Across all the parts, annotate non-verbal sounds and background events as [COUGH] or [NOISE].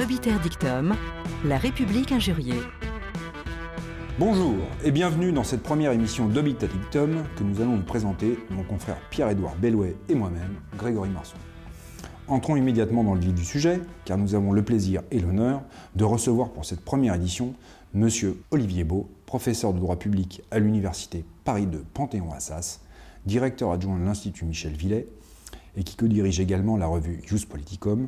Obiter Dictum, La République injuriée. Bonjour et bienvenue dans cette première émission d'Obiter Dictum que nous allons vous présenter, mon confrère Pierre-Édouard Bellouet et moi-même, Grégory Marson. Entrons immédiatement dans le vif du sujet, car nous avons le plaisir et l'honneur de recevoir pour cette première édition Monsieur Olivier Beau, professeur de droit public à l'Université Paris 2 Panthéon-Assas, directeur adjoint de l'Institut Michel Villet, et qui co-dirige également la revue Jus Politicum,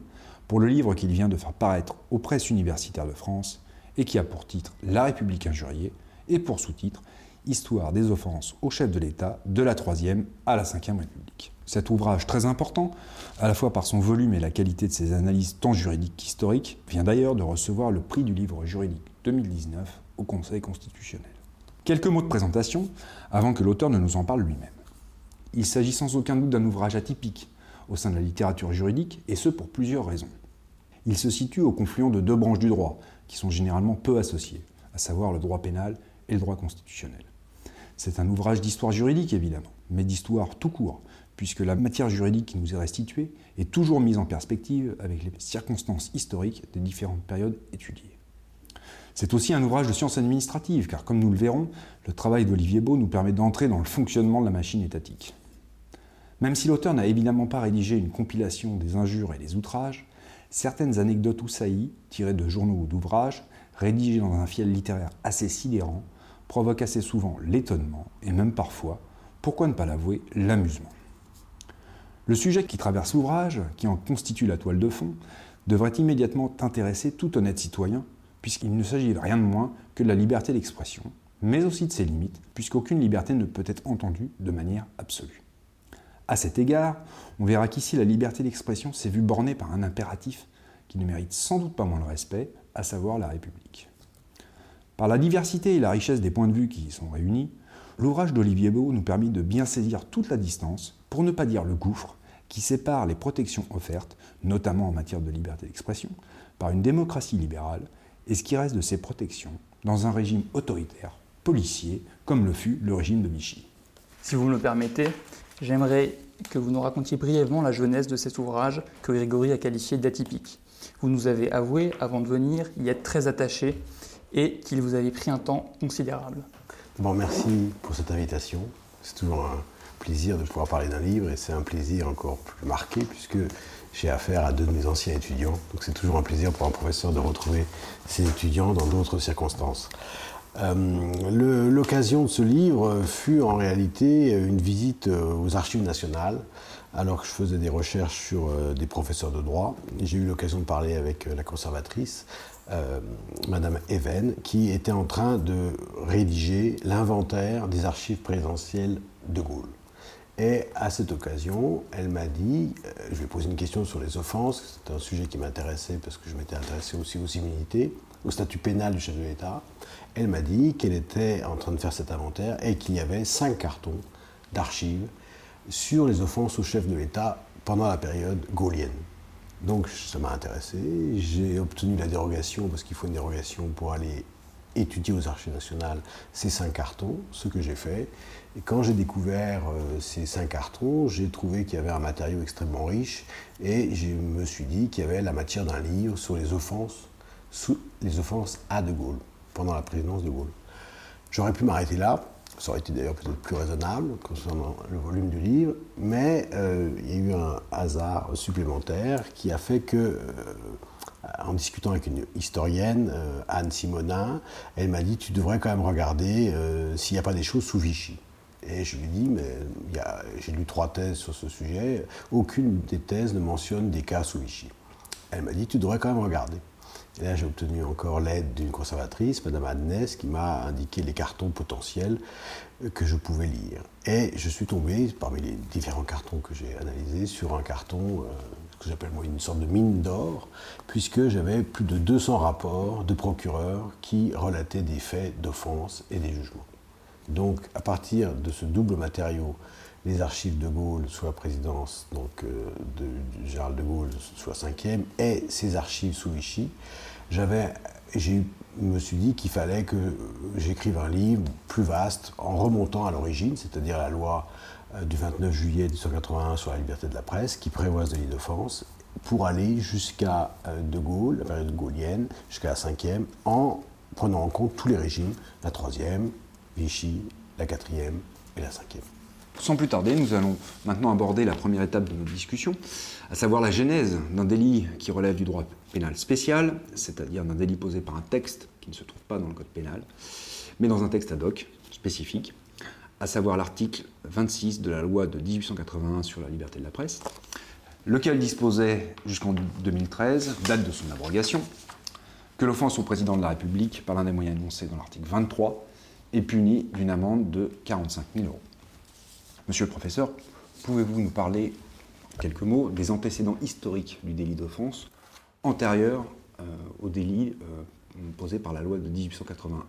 pour le livre qu'il vient de faire paraître aux presses universitaires de France et qui a pour titre La République injuriée et pour sous-titre Histoire des offenses au chef de l'État de la Troisième à la Ve République. Cet ouvrage très important, à la fois par son volume et la qualité de ses analyses tant juridiques qu'historiques, vient d'ailleurs de recevoir le prix du livre juridique 2019 au Conseil constitutionnel. Quelques mots de présentation avant que l'auteur ne nous en parle lui-même. Il s'agit sans aucun doute d'un ouvrage atypique au sein de la littérature juridique, et ce pour plusieurs raisons. Il se situe au confluent de deux branches du droit, qui sont généralement peu associées, à savoir le droit pénal et le droit constitutionnel. C'est un ouvrage d'histoire juridique, évidemment, mais d'histoire tout court, puisque la matière juridique qui nous est restituée est toujours mise en perspective avec les circonstances historiques des différentes périodes étudiées. C'est aussi un ouvrage de sciences administratives, car comme nous le verrons, le travail d'Olivier Beau nous permet d'entrer dans le fonctionnement de la machine étatique. Même si l'auteur n'a évidemment pas rédigé une compilation des injures et des outrages, certaines anecdotes ou saillies, tirées de journaux ou d'ouvrages, rédigés dans un fiel littéraire assez sidérant, provoquent assez souvent l'étonnement et même parfois, pourquoi ne pas l'avouer, l'amusement. Le sujet qui traverse l'ouvrage, qui en constitue la toile de fond, devrait immédiatement intéresser tout honnête citoyen, puisqu'il ne s'agit de rien de moins que de la liberté d'expression, mais aussi de ses limites, puisqu'aucune liberté ne peut être entendue de manière absolue. À cet égard, on verra qu'ici la liberté d'expression s'est vue bornée par un impératif qui ne mérite sans doute pas moins le respect, à savoir la République. Par la diversité et la richesse des points de vue qui y sont réunis, l'ouvrage d'Olivier Beau nous permet de bien saisir toute la distance, pour ne pas dire le gouffre, qui sépare les protections offertes, notamment en matière de liberté d'expression, par une démocratie libérale, et ce qui reste de ces protections dans un régime autoritaire, policier, comme le fut le régime de Vichy. Si vous me le permettez, j'aimerais que vous nous racontiez brièvement la jeunesse de cet ouvrage que Grégory a qualifié d'atypique. Vous nous avez avoué, avant de venir, y être très attaché et qu'il vous avait pris un temps considérable. Bon, merci pour cette invitation. C'est toujours un plaisir de pouvoir parler d'un livre et c'est un plaisir encore plus marqué puisque j'ai affaire à deux de mes anciens étudiants. Donc c'est toujours un plaisir pour un professeur de retrouver ses étudiants dans d'autres circonstances. Euh, l'occasion de ce livre fut en réalité une visite euh, aux archives nationales alors que je faisais des recherches sur euh, des professeurs de droit. J'ai eu l'occasion de parler avec la conservatrice, Madame Even, qui était en train de rédiger l'inventaire des archives présidentielles de Gaulle. Et à cette occasion, elle m'a dit, je lui ai posé une question sur les offenses, c'était un sujet qui m'intéressait parce que je m'étais intéressé aussi aux similitudes, au statut pénal du chef de l'État elle m'a dit qu'elle était en train de faire cet inventaire et qu'il y avait cinq cartons d'archives sur les offenses au chef de l'État pendant la période gaulienne. Donc ça m'a intéressé. J'ai obtenu la dérogation, parce qu'il faut une dérogation pour aller étudier aux archives nationales ces cinq cartons, ce que j'ai fait. Et quand j'ai découvert euh, ces cinq cartons, j'ai trouvé qu'il y avait un matériau extrêmement riche et je me suis dit qu'il y avait la matière d'un livre sur les offenses, les offenses à De Gaulle pendant la présidence de Gaulle. J'aurais pu m'arrêter là, ça aurait été d'ailleurs peut-être plus raisonnable concernant le volume du livre, mais euh, il y a eu un hasard supplémentaire qui a fait que, euh, en discutant avec une historienne, euh, Anne Simonin, elle m'a dit Tu devrais quand même regarder s'il n'y a pas des choses sous Vichy. Et je lui dit, mais j'ai lu trois thèses sur ce sujet, aucune des thèses ne mentionne des cas sous Vichy. Elle m'a dit, tu devrais quand même regarder. Et là, j'ai obtenu encore l'aide d'une conservatrice, Madame Agnès, qui m'a indiqué les cartons potentiels que je pouvais lire. Et je suis tombé, parmi les différents cartons que j'ai analysés, sur un carton, euh, que j'appelle moi une sorte de mine d'or, puisque j'avais plus de 200 rapports de procureurs qui relataient des faits d'offense et des jugements. Donc, à partir de ce double matériau, les archives de Gaulle sous la présidence donc, euh, de, Gérald de Gaulle la cinquième et ces archives sous Vichy, j'avais, je me suis dit qu'il fallait que j'écrive un livre plus vaste en remontant à l'origine, c'est-à-dire la loi du 29 juillet 1881 sur la liberté de la presse, qui prévoit ce délit d'offense, pour aller jusqu'à De Gaulle, la période gaulienne, jusqu'à la cinquième, en prenant en compte tous les régimes, la troisième, Vichy, la quatrième et la cinquième. Sans plus tarder, nous allons maintenant aborder la première étape de notre discussion, à savoir la genèse d'un délit qui relève du droit pénal spécial, c'est-à-dire d'un délit posé par un texte qui ne se trouve pas dans le code pénal, mais dans un texte ad hoc, spécifique, à savoir l'article 26 de la loi de 1881 sur la liberté de la presse, lequel disposait jusqu'en 2013, date de son abrogation, que l'offense au président de la République, par l'un des moyens énoncés dans l'article 23, est punie d'une amende de 45 000 euros. Monsieur le professeur, pouvez-vous nous parler, en quelques mots, des antécédents historiques du délit d'offense antérieur euh, au délit euh, posé par la loi de 1881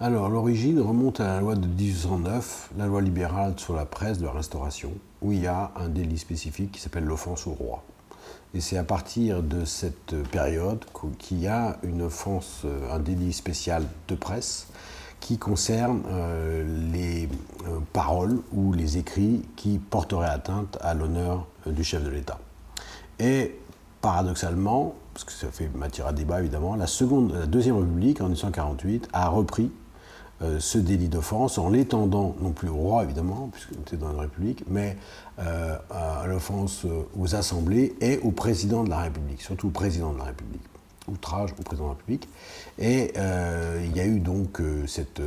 alors, l'origine remonte à la loi de 1809, la loi libérale sur la presse de la Restauration, où il y a un délit spécifique qui s'appelle l'offense au roi. Et c'est à partir de cette période qu'il y a une offense, euh, un délit spécial de presse qui concerne euh, les euh, paroles ou les écrits qui porteraient atteinte à l'honneur du chef de l'État. Et paradoxalement, parce que ça fait matière à débat évidemment, la, seconde, la Deuxième République en 1848 a repris euh, ce délit d'offense en l'étendant non plus au roi évidemment, puisqu'on était dans une république, mais euh, à l'offense euh, aux assemblées et au président de la République, surtout au président de la République outrage au président de la République. Et il y a eu donc cette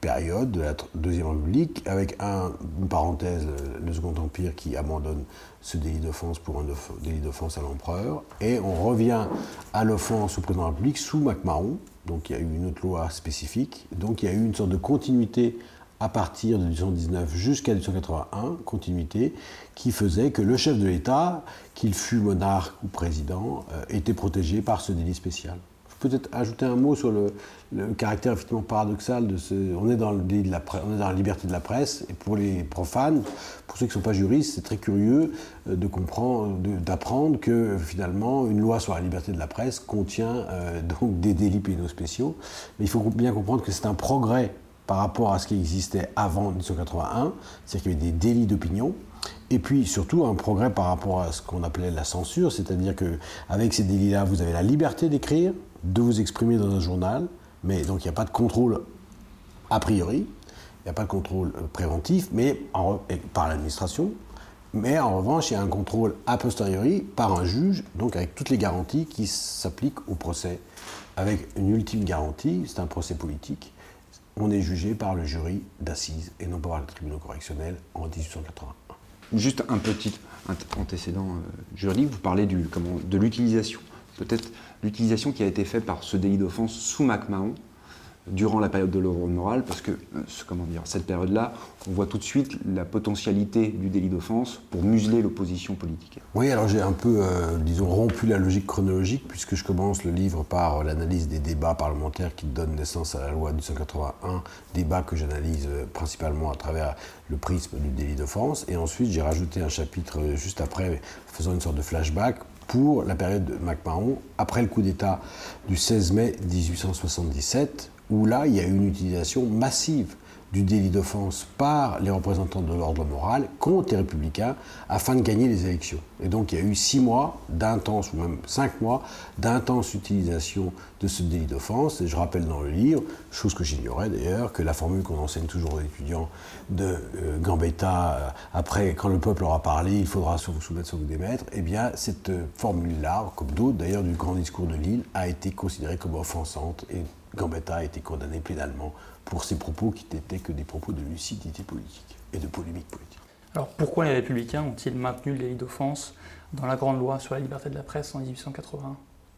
période de la Deuxième République avec un, une parenthèse, le Second Empire qui abandonne ce délit d'offense pour un délit d'offense à l'empereur. Et on revient à l'offense au président de la République sous MacMahon, donc il y a eu une autre loi spécifique. Donc il y a eu une sorte de continuité à partir de 1819 jusqu'à 1881, continuité qui faisait que le chef de l'État, qu'il fût monarque ou président, euh, était protégé par ce délit spécial peut-être ajouter un mot sur le, caractère effectivement paradoxal de ce. On est, dans le de la, on est dans la liberté de la presse, et pour les profanes, pour ceux qui ne sont pas juristes, c'est très curieux euh, de comprendre, d'apprendre que finalement une loi sur la liberté de la presse contient euh, donc des délits pénaux spéciaux. Mais il faut bien comprendre que c'est un progrès par rapport à ce qui existait avant 1981, c'est-à-dire qu'il y avait des délits d'opinion, et puis surtout un progrès par rapport à ce qu'on appelait la censure, c'est-à-dire qu'avec ces délits-là, vous avez la liberté d'écrire, de vous exprimer dans un journal, mais donc il n'y a pas de contrôle a priori, il n'y a pas de contrôle préventif mais par l'administration, mais en revanche, il y a un contrôle a posteriori par un juge, donc avec toutes les garanties qui s'appliquent au procès, avec une ultime garantie, c'est un procès politique, on est jugé par le jury d'assises et non par le tribunal correctionnel en 1881. Juste un petit antécédent euh, juridique, vous parlez de l'utilisation peut-être l'utilisation qui a été faite par ce délit d'offense sous MacMahon durant la période de l'ordre moral, parce que, euh, comment dire, cette période-là, on voit tout de suite la potentialité du délit d'offense pour museler l'opposition politique. Oui, alors j'ai un peu, euh, disons, rompu la logique chronologique, puisque je commence le livre par l'analyse des débats parlementaires qui donnent naissance à la loi du 181, débat que j'analyse euh, principalement à travers le prisme du délit d'offense, et ensuite j'ai rajouté un chapitre juste après, faisant une sorte de flashback pour la période de MacMahon, après le coup d'État du 16 mai 1877, où là, il y a eu une utilisation massive du délit d'offense par les représentants de l'ordre moral contre les républicains afin de gagner les élections. Et donc il y a eu six mois d'intense, ou même cinq mois, d'intense utilisation de ce délit d'offense. Et je rappelle dans le livre, chose que j'ignorais d'ailleurs, que la formule qu'on enseigne toujours aux étudiants de euh, Gambetta, euh, après quand le peuple aura parlé, il faudra se soumettre, se vous démettre, eh bien cette euh, formule-là, comme d'autres d'ailleurs du grand discours de Lille, a été considérée comme offensante et Gambetta a été condamné pénalement pour ses propos qui n'étaient que des propos de lucidité politique et de polémique politique. Alors pourquoi les républicains ont-ils maintenu le délit d'offense dans la grande loi sur la liberté de la presse en 1881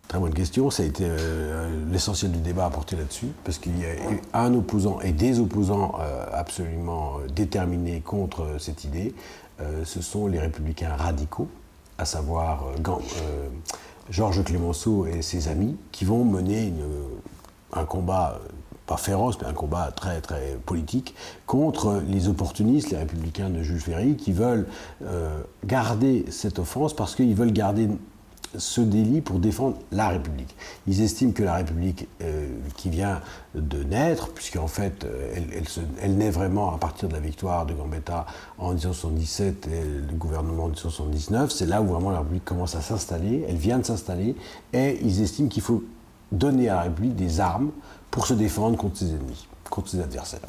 Très bonne question, ça a été euh, l'essentiel du débat à porter là-dessus, parce qu'il y a un opposant et des opposants euh, absolument euh, déterminés contre cette idée. ce sont les républicains radicaux, à savoir Georges Clémenceau et ses amis, qui vont mener un combat pas féroce, mais un combat très très politique contre les opportunistes, les républicains de Jules Ferry, qui veulent euh, garder cette offense parce qu'ils veulent garder ce délit pour défendre la République. Ils estiment que la République euh, qui vient de naître, puisqu'en fait euh, elle, elle, naît vraiment à partir de la victoire de Gambetta en 1977 et le gouvernement en 1979, c'est là où vraiment la République commence à s'installer, elle vient de s'installer, et ils estiment qu'il faut donner à la République des armes pour se défendre contre ses ennemis, contre ses adversaires.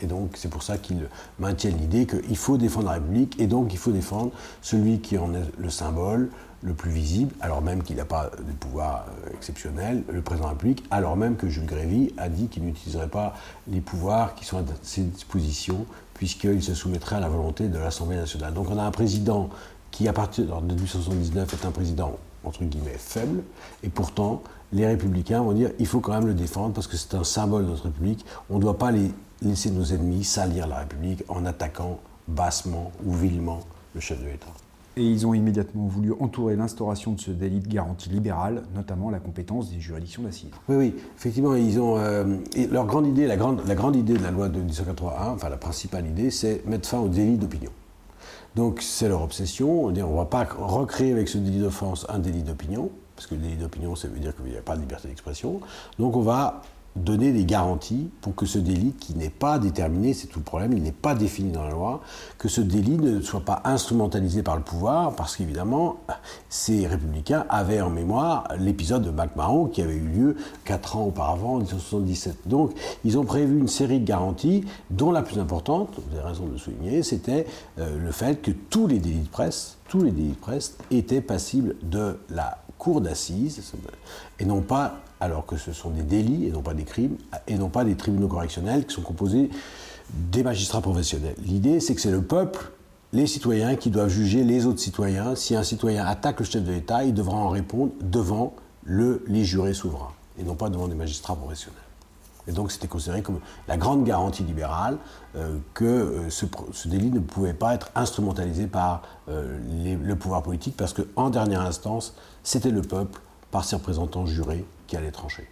Et donc c'est pour ça qu'ils maintiennent l'idée qu'il faut défendre la République et donc il faut défendre celui qui en est le symbole le plus visible, alors même qu'il n'a pas de pouvoir euh, exceptionnel, le président de la République, alors même que Jules Grévy a dit qu'il n'utiliserait pas les pouvoirs qui sont à ses dispositions puisqu'il se soumettrait à la volonté de l'Assemblée nationale. Donc on a un président qui, à partir de 1879, est un président entre guillemets faible, et pourtant les républicains vont dire il faut quand même le défendre parce que c'est un symbole de notre République. On ne doit pas les laisser nos ennemis salir la République en attaquant bassement ou vilement le chef de l'État. Et ils ont immédiatement voulu entourer l'instauration de ce délit de garantie libérale, notamment la compétence des juridictions d'assises. Oui, oui, effectivement, ils ont. Euh, leur grande idée, la grande, la grande idée de la loi de 1981, enfin la principale idée, c'est mettre fin au délit d'opinion. Donc c'est leur obsession. On ne va pas recréer avec ce délit d'offense un délit d'opinion, parce que le délit d'opinion, ça veut dire qu'il n'y a pas de liberté d'expression. Donc on va donner des garanties pour que ce délit, qui n'est pas déterminé, c'est tout le problème, il n'est pas défini dans la loi, que ce délit ne soit pas instrumentalisé par le pouvoir, parce qu'évidemment, ces républicains avaient en mémoire l'épisode de MacMahon qui avait eu lieu quatre ans auparavant, en 1977. Donc, ils ont prévu une série de garanties, dont la plus importante, vous avez raison de le souligner, c'était euh, le fait que tous les délits de presse, tous les délits de presse étaient passibles de la cour d'assises, et non pas alors que ce sont des délits et non pas des crimes, et non pas des tribunaux correctionnels qui sont composés des magistrats professionnels. L'idée, c'est que c'est le peuple, les citoyens, qui doivent juger les autres citoyens. Si un citoyen attaque le chef de l'État, il devra en répondre devant le, les jurés souverains, et non pas devant des magistrats professionnels. Et donc c'était considéré comme la grande garantie libérale euh, que euh, ce, délit ne pouvait pas être instrumentalisé par euh, le pouvoir politique, parce qu'en dernière instance, c'était le peuple, par ses représentants jurés, qui allait trancher.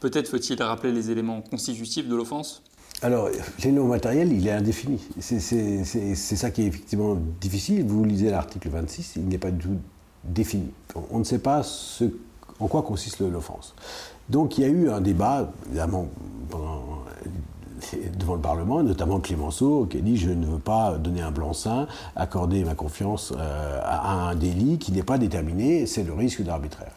Peut-être faut-il rappeler les éléments constitutifs de l'offense? Alors, l'élément matériel, il est indéfini. C'est ça qui est effectivement difficile. Vous lisez l'article 26, il n'est pas du tout défini. On ne sait pas ce, en quoi consiste l'offense. Donc il y a eu un débat, évidemment, devant le Parlement, notamment Clémenceau, qui a dit je ne veux pas donner un blanc-seing, accorder ma confiance euh, à un délit qui n'est pas déterminé, c'est le risque d'arbitraire.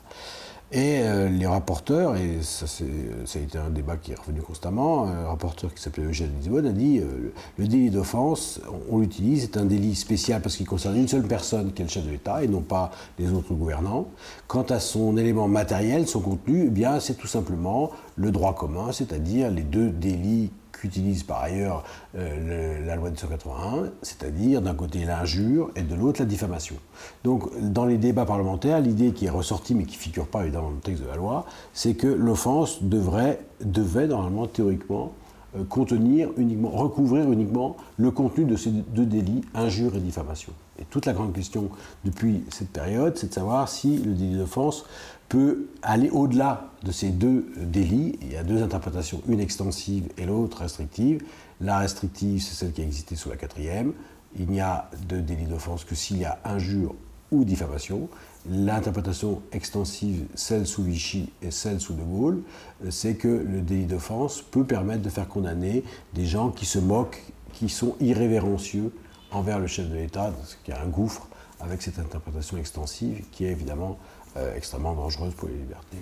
Et euh, les rapporteurs, et ça, ça, a été un débat qui est revenu constamment, un rapporteur qui s'appelait Eugène Lisbonne a dit euh, le délit d'offense, on, l'utilise, c'est un délit spécial parce qu'il concerne une seule personne qui est le chef de l'État et non pas les autres gouvernants. Quant à son élément matériel, son contenu, eh bien c'est tout simplement le droit commun, c'est-à-dire les deux délits qu'utilise par ailleurs euh, la loi de 1981, c'est-à-dire d'un côté l'injure et de l'autre la diffamation. Donc dans les débats parlementaires, l'idée qui est ressortie mais qui ne figure pas évidemment dans le texte de la loi, c'est que l'offense devrait, devait normalement théoriquement euh, contenir uniquement, recouvrir uniquement le contenu de ces deux délits, injure et diffamation. Et toute la grande question depuis cette période, c'est de savoir si le délit d'offense peut aller au-delà de ces deux délits. Il y a deux interprétations, une extensive et l'autre restrictive. La restrictive, c'est celle qui a existé sous la quatrième. Il n'y a de délit d'offense que s'il y a injure ou diffamation. L'interprétation extensive, celle sous Vichy et celle sous De Gaulle, c'est que le délit d'offense peut permettre de faire condamner des gens qui se moquent, qui sont irrévérencieux envers le chef de l'État, ce qui a un gouffre avec cette interprétation extensive qui est évidemment euh, extrêmement dangereuse pour les libertés.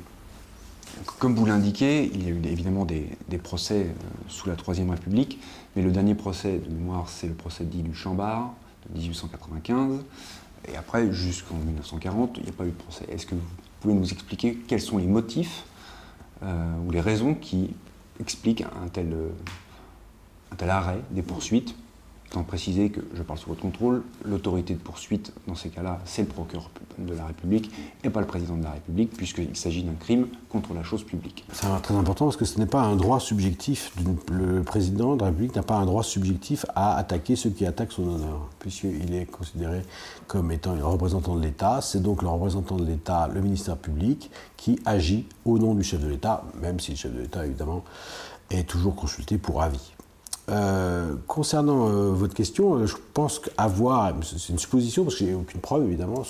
Comme vous l'indiquez, il y a eu évidemment des, procès euh, sous la Troisième République, mais le dernier procès de mémoire, c'est le procès dit du Chambard de 1895, et après, jusqu'en 1940, il n'y a pas eu de procès. Est-ce que vous pouvez nous expliquer quels sont les motifs euh, ou les raisons qui expliquent un tel, un tel arrêt des poursuites Tant préciser que, je parle sous votre contrôle, l'autorité de poursuite, dans ces cas-là, c'est le procureur de la République et pas le président de la République, puisqu'il s'agit d'un crime contre la chose publique. C'est très important parce que ce n'est pas un droit subjectif. Le président de la République n'a pas un droit subjectif à attaquer ceux qui attaquent son honneur, puisqu'il est considéré comme étant le représentant de l'État. C'est donc le représentant de l'État, le ministère public, qui agit au nom du chef de l'État, même si le chef de l'État, évidemment, est toujours consulté pour avis. Euh, concernant euh, votre question, euh, je pense qu'avoir, c'est une supposition parce que j'ai aucune preuve évidemment,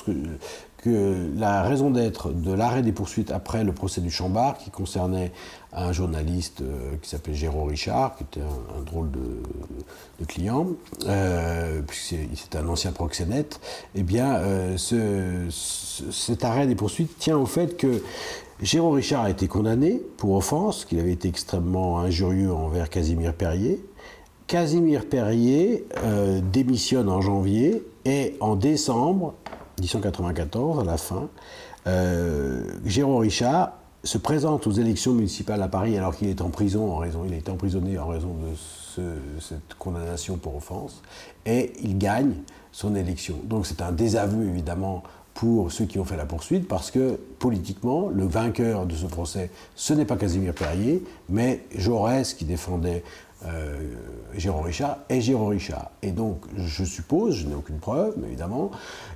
que la raison d'être de l'arrêt des poursuites après le procès du Chambard, qui concernait un journaliste qui s'appelait Géraud Richard, qui était un, drôle de, client, puisque c'était un ancien proxénète, eh bien, cet arrêt des poursuites tient au fait que Géraud Richard a été condamné pour offense, qu'il avait été extrêmement injurieux envers Casimir Perrier. Casimir Perrier démissionne en janvier et en décembre 1894, à la fin, euh, Jérôme Richard se présente aux élections municipales à Paris alors qu'il est en prison en raison, il été emprisonné en raison de cette condamnation pour offense, et il gagne son élection. Donc c'est un désaveu évidemment pour ceux qui ont fait la poursuite, parce que politiquement, le vainqueur de ce procès, ce n'est pas Casimir Perrier, mais Jaurès qui défendait euh, Jérôme Richard et Jérôme Richard. Et donc, je suppose, je n'ai aucune preuve, évidemment,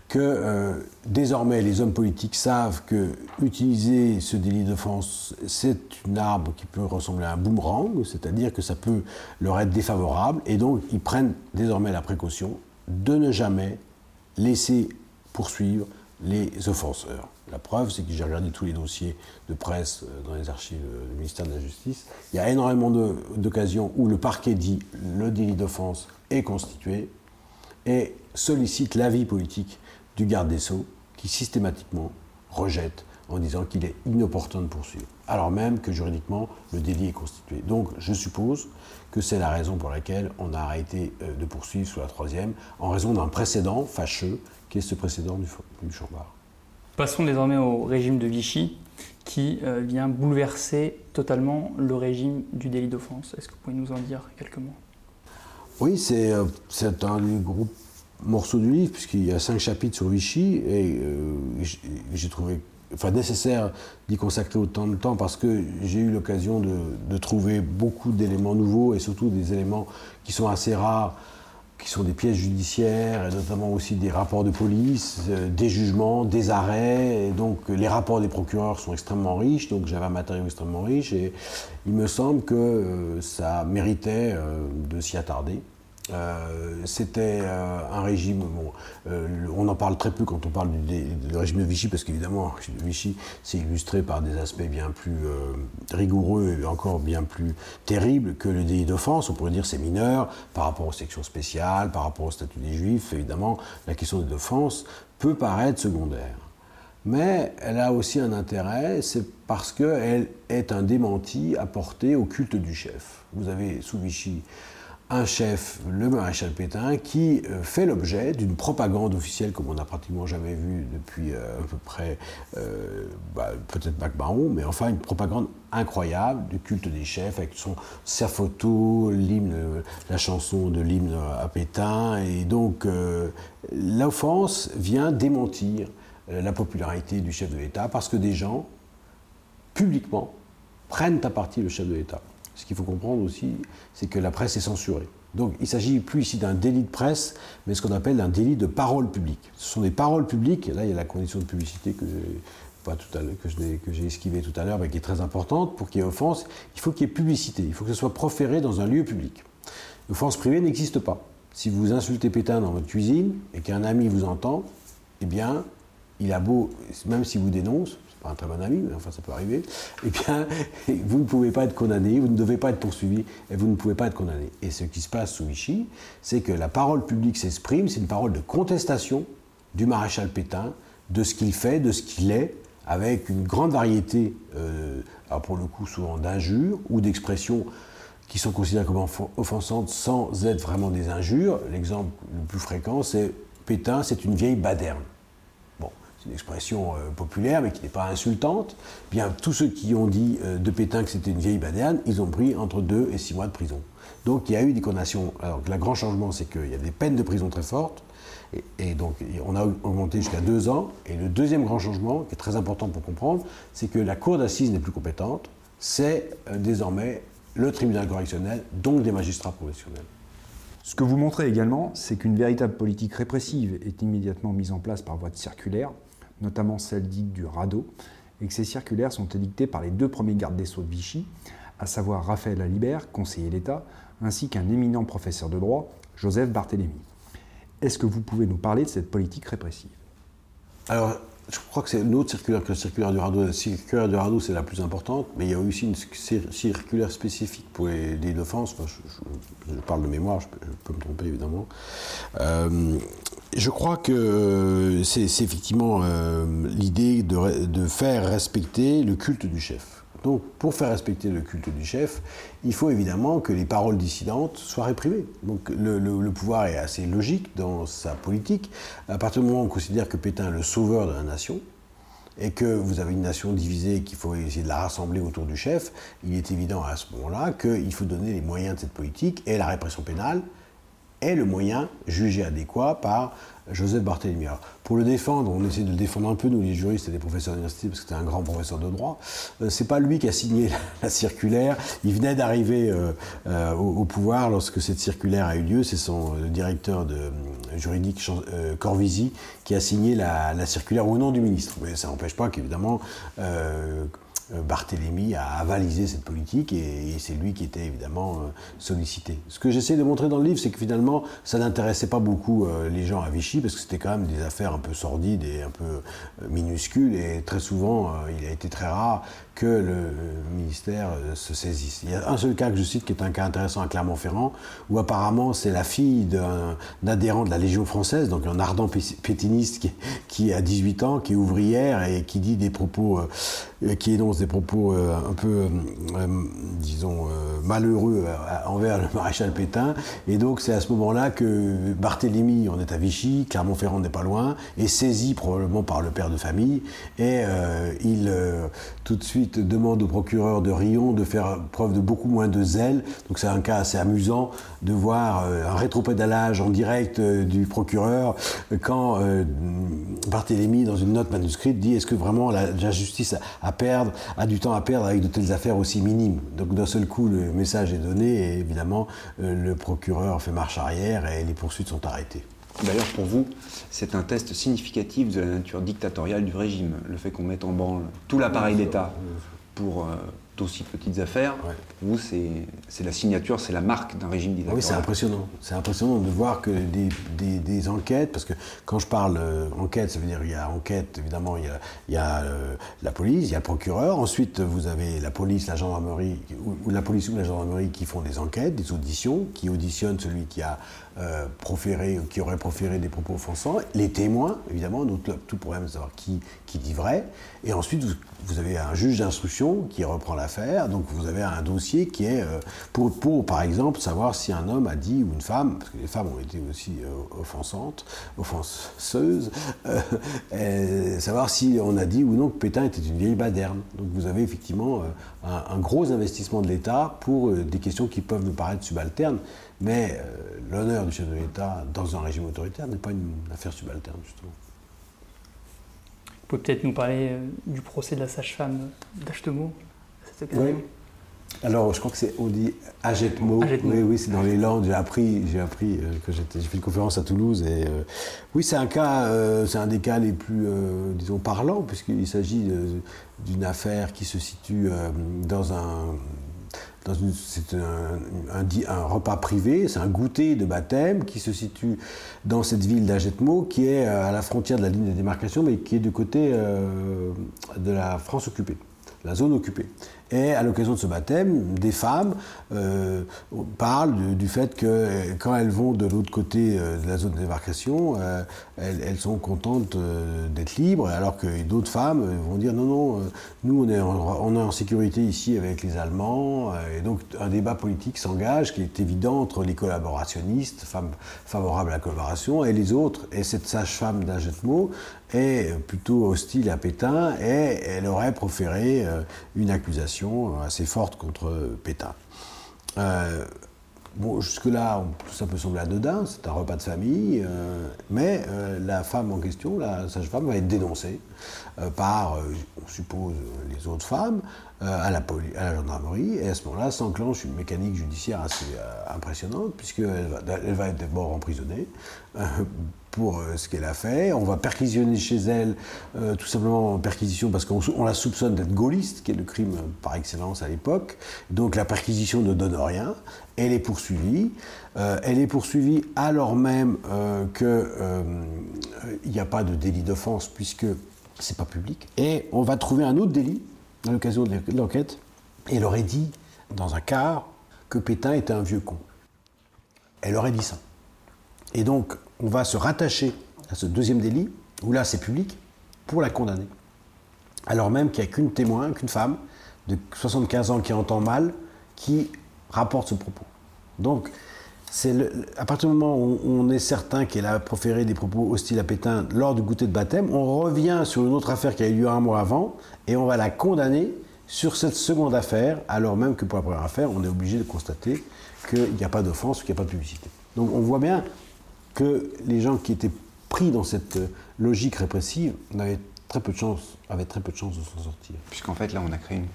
que euh, désormais les hommes politiques savent que utiliser ce délit d'offense, c'est une arme qui peut ressembler à un boomerang, c'est-à-dire que ça peut leur être défavorable, et donc ils prennent désormais la précaution de ne jamais laisser poursuivre les offenseurs. La preuve, c'est que j'ai regardé tous les dossiers de presse euh, dans les archives du ministère de la Justice. Il y a énormément d'occasions où le parquet dit le délit d'offense est constitué et sollicite l'avis politique du garde des Sceaux qui systématiquement rejette en disant qu'il est inopportun de poursuivre, alors même que juridiquement le délit est constitué. Donc je suppose que c'est la raison pour laquelle on a arrêté euh, de poursuivre sous la troisième, en raison d'un précédent fâcheux qui est ce précédent du, du Chambard. Passons désormais au régime de Vichy qui euh, vient bouleverser totalement le régime du délit d'offense. Est-ce que vous pouvez nous en dire quelques mots? Oui, c'est euh, un gros morceaux du livre, puisqu'il y a cinq chapitres sur Vichy, et euh, j'ai trouvé nécessaire d'y consacrer autant de temps parce que j'ai eu l'occasion de, trouver beaucoup d'éléments nouveaux et surtout des éléments qui sont assez rares qui sont des pièces judiciaires, et notamment aussi des rapports de police, euh, des jugements, des arrêts. Donc les rapports des procureurs sont extrêmement riches, donc j'avais un matériau extrêmement riche, et il me semble que euh, ça méritait euh, de s'y attarder. Euh, c'était euh, un régime, bon, euh, on en parle très peu quand on parle du, régime de Vichy, parce qu'évidemment, le régime de Vichy, c'est illustré par des aspects bien plus rigoureux et encore bien plus terribles que le délit d'offense. On pourrait dire c'est mineur par rapport aux sections spéciales, par rapport au statut des juifs. Évidemment, la question des offenses peut paraître secondaire. Mais elle a aussi un intérêt, c'est parce qu'elle est un démenti apporté au culte du chef. Vous avez sous Vichy un chef, le maréchal Pétain, qui euh, fait l'objet d'une propagande officielle comme on n'a pratiquement jamais vu depuis euh, à peu près, euh, bah, peut-être Mahon, mais enfin une propagande incroyable du culte des chefs avec son, sa photo, la chanson de l'hymne à Pétain. Et donc l'offense vient démentir la popularité du chef de l'État parce que des gens, publiquement, prennent à partie le chef de l'État. Ce qu'il faut comprendre aussi, c'est que la presse est censurée. Donc il s'agit plus ici d'un délit de presse, mais ce qu'on appelle un délit de parole publique. Ce sont des paroles publiques, là il y a la condition de publicité que j'ai esquivée tout à l'heure, mais qui est très importante. Pour qu'il y ait offense, il faut qu'il y ait publicité, il faut que ce soit proféré dans un lieu public. L'offense privée n'existe pas. Si vous insultez Pétain dans votre cuisine et qu'un ami vous entend, eh bien, il a beau, même s'il vous dénonce, un très bon ami, mais enfin ça peut arriver, eh bien, [LAUGHS] vous ne pouvez pas être condamné, vous ne devez pas être poursuivi, et vous ne pouvez pas être condamné. Et ce qui se passe sous Vichy, c'est que la parole publique s'exprime, c'est une parole de contestation du maréchal Pétain, de ce qu'il fait, de ce qu'il est, avec une grande variété, euh, pour le coup souvent d'injures ou d'expressions qui sont considérées comme offensantes sans être vraiment des injures. L'exemple le plus fréquent, c'est Pétain, c'est une vieille baderne c'est une expression euh, populaire mais qui n'est pas insultante, bien tous ceux qui ont dit euh, de Pétain que c'était une vieille baderne, ils ont pris entre 2 et 6 mois de prison. Donc il y a eu des condamnations. Alors le grand changement, c'est qu'il y a des peines de prison très fortes, et, donc on a augmenté jusqu'à 2 ans. Et le deuxième grand changement, qui est très important pour comprendre, c'est que la cour d'assises n'est plus compétente, c'est euh, désormais le tribunal correctionnel, donc des magistrats professionnels. Ce que vous montrez également, c'est qu'une véritable politique répressive est immédiatement mise en place par voie de circulaire, notamment celle dite du radeau, et que ces circulaires sont édictés par les deux premiers gardes des Sceaux de Vichy, à savoir Raphaël Alibert, conseiller d'État, ainsi qu'un éminent professeur de droit, Joseph Barthélemy. Est-ce que vous pouvez nous parler de cette politique répressive? Je crois que c'est une autre circulaire que la circulaire du radeau. La circulaire du radeau, c'est la plus importante, mais il y a aussi une circulaire spécifique pour les délits d'offense. je, parle de mémoire, je peux, me tromper évidemment. Euh, je crois que c'est effectivement euh, l'idée de, de faire respecter le culte du chef. Donc, pour faire respecter le culte du chef, il faut évidemment que les paroles dissidentes soient réprimées. Donc, le, pouvoir est assez logique dans sa politique. À partir du moment où on considère que Pétain est le sauveur de la nation, et que vous avez une nation divisée qu'il faut essayer de la rassembler autour du chef, il est évident à ce moment-là qu'il faut donner les moyens de cette politique, et la répression pénale est le moyen jugé adéquat par Joseph Barthélemy. pour le défendre, on essaie de le défendre un peu, nous les juristes et les professeurs d'université, parce que c'était un grand professeur de droit. Euh, c'est pas lui qui a signé [LAUGHS] la, circulaire. Il venait d'arriver euh, euh, au, pouvoir lorsque cette circulaire a eu lieu. C'est son directeur juridique, Corvisi, qui a signé la, la, circulaire au nom du ministre. Mais ça n'empêche pas qu'évidemment Barthélemy a avalisé cette politique et, c'est lui qui était évidemment euh, sollicité. Ce que j'essaie de montrer dans le livre, c'est que finalement, ça n'intéressait pas beaucoup euh, les gens à Vichy parce que c'était quand même des affaires un peu sordides et un peu minuscules et très souvent, il a été très rare que le ministère se saisisse. Il y a un seul cas que je cite qui est un cas intéressant à Clermont-Ferrand, où apparemment c'est la fille d'un adhérent de la Légion française, donc un ardent pétiniste qui, qui, a 18 ans, qui est ouvrière et qui dit des propos, euh, qui énonce des propos euh, un peu, euh, disons, malheureux envers le maréchal Pétain. Et donc c'est à ce moment-là que Barthélemy, on est à Vichy, Clermont-Ferrand n'est pas loin, est saisi probablement par le père de famille, et il tout de suite demande au procureur de Rion de faire preuve de beaucoup moins de zèle. Donc c'est un cas assez amusant de voir euh, un rétropédalage en direct euh, du procureur quand euh, Barthélemy, dans une note manuscrite, dit est-ce que vraiment la, justice a, perdre, a du temps à perdre avec de telles affaires aussi minimes? Donc d'un seul coup, le message est donné et évidemment, le procureur fait marche arrière et les poursuites sont arrêtées. D'ailleurs, pour vous, c'est un test significatif de la nature dictatoriale du régime, le fait qu'on mette en branle tout l'appareil d'État pour euh, d'aussi petites affaires. vous, c'est la signature, c'est la marque d'un régime dictatorial. Oui, c'est impressionnant. C'est impressionnant de voir que des, enquêtes, parce que quand je parle euh, enquête, ça veut dire il y a enquête, évidemment, il y a, euh, la police, il y a le procureur, ensuite vous avez la police, la gendarmerie, ou, la police ou la gendarmerie qui font des enquêtes, des auditions, qui auditionnent celui qui a euh, qui aurait proféré des propos offensants, les témoins, évidemment, tout, tout problème de savoir qui, qui dit vrai, et ensuite vous, avez un juge d'instruction qui reprend l'affaire, donc vous avez un dossier qui est euh, pour, par exemple, savoir si un homme a dit ou une femme, parce que les femmes ont été aussi euh, offensantes, offenseuses, [LAUGHS] savoir si on a dit ou non que Pétain était une vieille baderne. Donc vous avez effectivement un, gros investissement de l'État pour des questions qui peuvent nous paraître subalternes, mais euh, l'honneur du chef de l'État dans un régime autoritaire n'est pas une affaire subalterne, justement. Vous pouvez peut-être nous parler euh, du procès de la sage-femme d'Achtemo Oui. Alors, je crois que c'est, on dit Agetmo. Oui, oui, c'est dans les Landes. J'ai appris, j'ai appris euh, que j'ai fait une conférence à Toulouse. Et oui, c'est un cas, c'est un des cas les plus, disons, parlants, puisqu'il s'agit d'une affaire qui se situe dans un c'est un, repas privé, c'est un goûter de baptême qui se situe dans cette ville d'Agetmo, qui est euh, à la frontière de la ligne de démarcation, mais qui est du côté euh, de la France occupée, la zone occupée. Et à l'occasion de ce baptême, des femmes euh, parlent du, fait que quand elles vont de l'autre côté euh, de la zone de démarcation, euh, elles, sont contentes d'être libres, alors que d'autres femmes vont dire non, non, nous on est, en, on est en sécurité ici avec les Allemands. et donc un débat politique s'engage qui est évident entre les collaborationnistes, femmes favorables à la collaboration, et les autres. Et cette sage-femme d'Agetmo est plutôt hostile à Pétain et elle aurait proféré une accusation assez forte contre Pétain. Euh, bon, jusque-là, ça peut sembler anodin, c'est un repas de famille, euh, mais euh, la femme en question, la sage-femme, va être dénoncée par, on suppose, les autres femmes, à la, à, la gendarmerie, et à ce moment-là s'enclenche une mécanique judiciaire assez impressionnante, puisqu'elle elle va être d'abord emprisonnée pour euh, ce qu'elle a fait. On va perquisitionner chez elle, euh, tout simplement en perquisition parce qu'on la soupçonne d'être gaulliste, qui est le crime par excellence à l'époque. Donc la perquisition ne donne rien. Elle est poursuivie. Euh, elle est poursuivie alors même qu'il n'y a pas de délit d'offense puisque c'est pas public. Et on va trouver un autre délit à l'occasion de l'enquête. Elle aurait dit, dans un quart, que Pétain était un vieux con. Elle aurait dit ça. Et donc, on va se rattacher à ce deuxième délit, où là c'est public, pour la condamner. Alors même qu'il n'y a qu'une témoin, qu'une femme de 75 ans qui entend mal, qui rapporte ce propos. Donc, c'est à partir du moment où on est certain qu'elle a proféré des propos hostiles à Pétain lors du goûter de baptême, on revient sur une autre affaire qui a eu lieu un mois avant et on va la condamner sur cette seconde affaire, alors même que pour la première affaire, on est obligé de constater qu'il n'y a pas d'offense ou qu'il n'y a pas de publicité. Donc on voit bien que les gens qui étaient pris dans cette logique répressive avaient très peu de chance, avaient très peu de chance de s'en sortir. Puisqu'en fait, là, on a créé une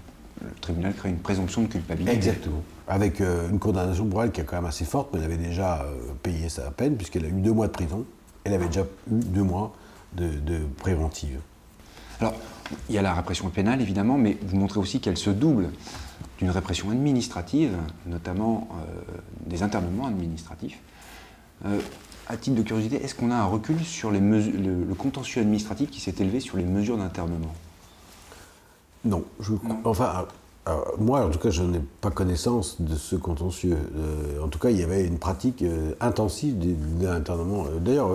le tribunal crée une présomption de culpabilité. Exactement. Avec euh, une condamnation pour elle qui est quand même assez forte, mais elle avait déjà euh, payé sa peine, puisqu'elle a eu deux mois de prison. Elle avait déjà eu deux mois de, préventive. Alors, il y a la répression pénale, évidemment, mais vous montrez aussi qu'elle se double d'une répression administrative, notamment euh, des internements administratifs. À titre de curiosité, est-ce qu'on a un recul sur le, contentieux administratif qui s'est élevé sur les mesures d'internement? Non, enfin, euh, euh, moi en tout cas, je n'ai pas connaissance de ce contentieux. Euh, en tout cas, il y avait une pratique intensive d'internement. D'ailleurs,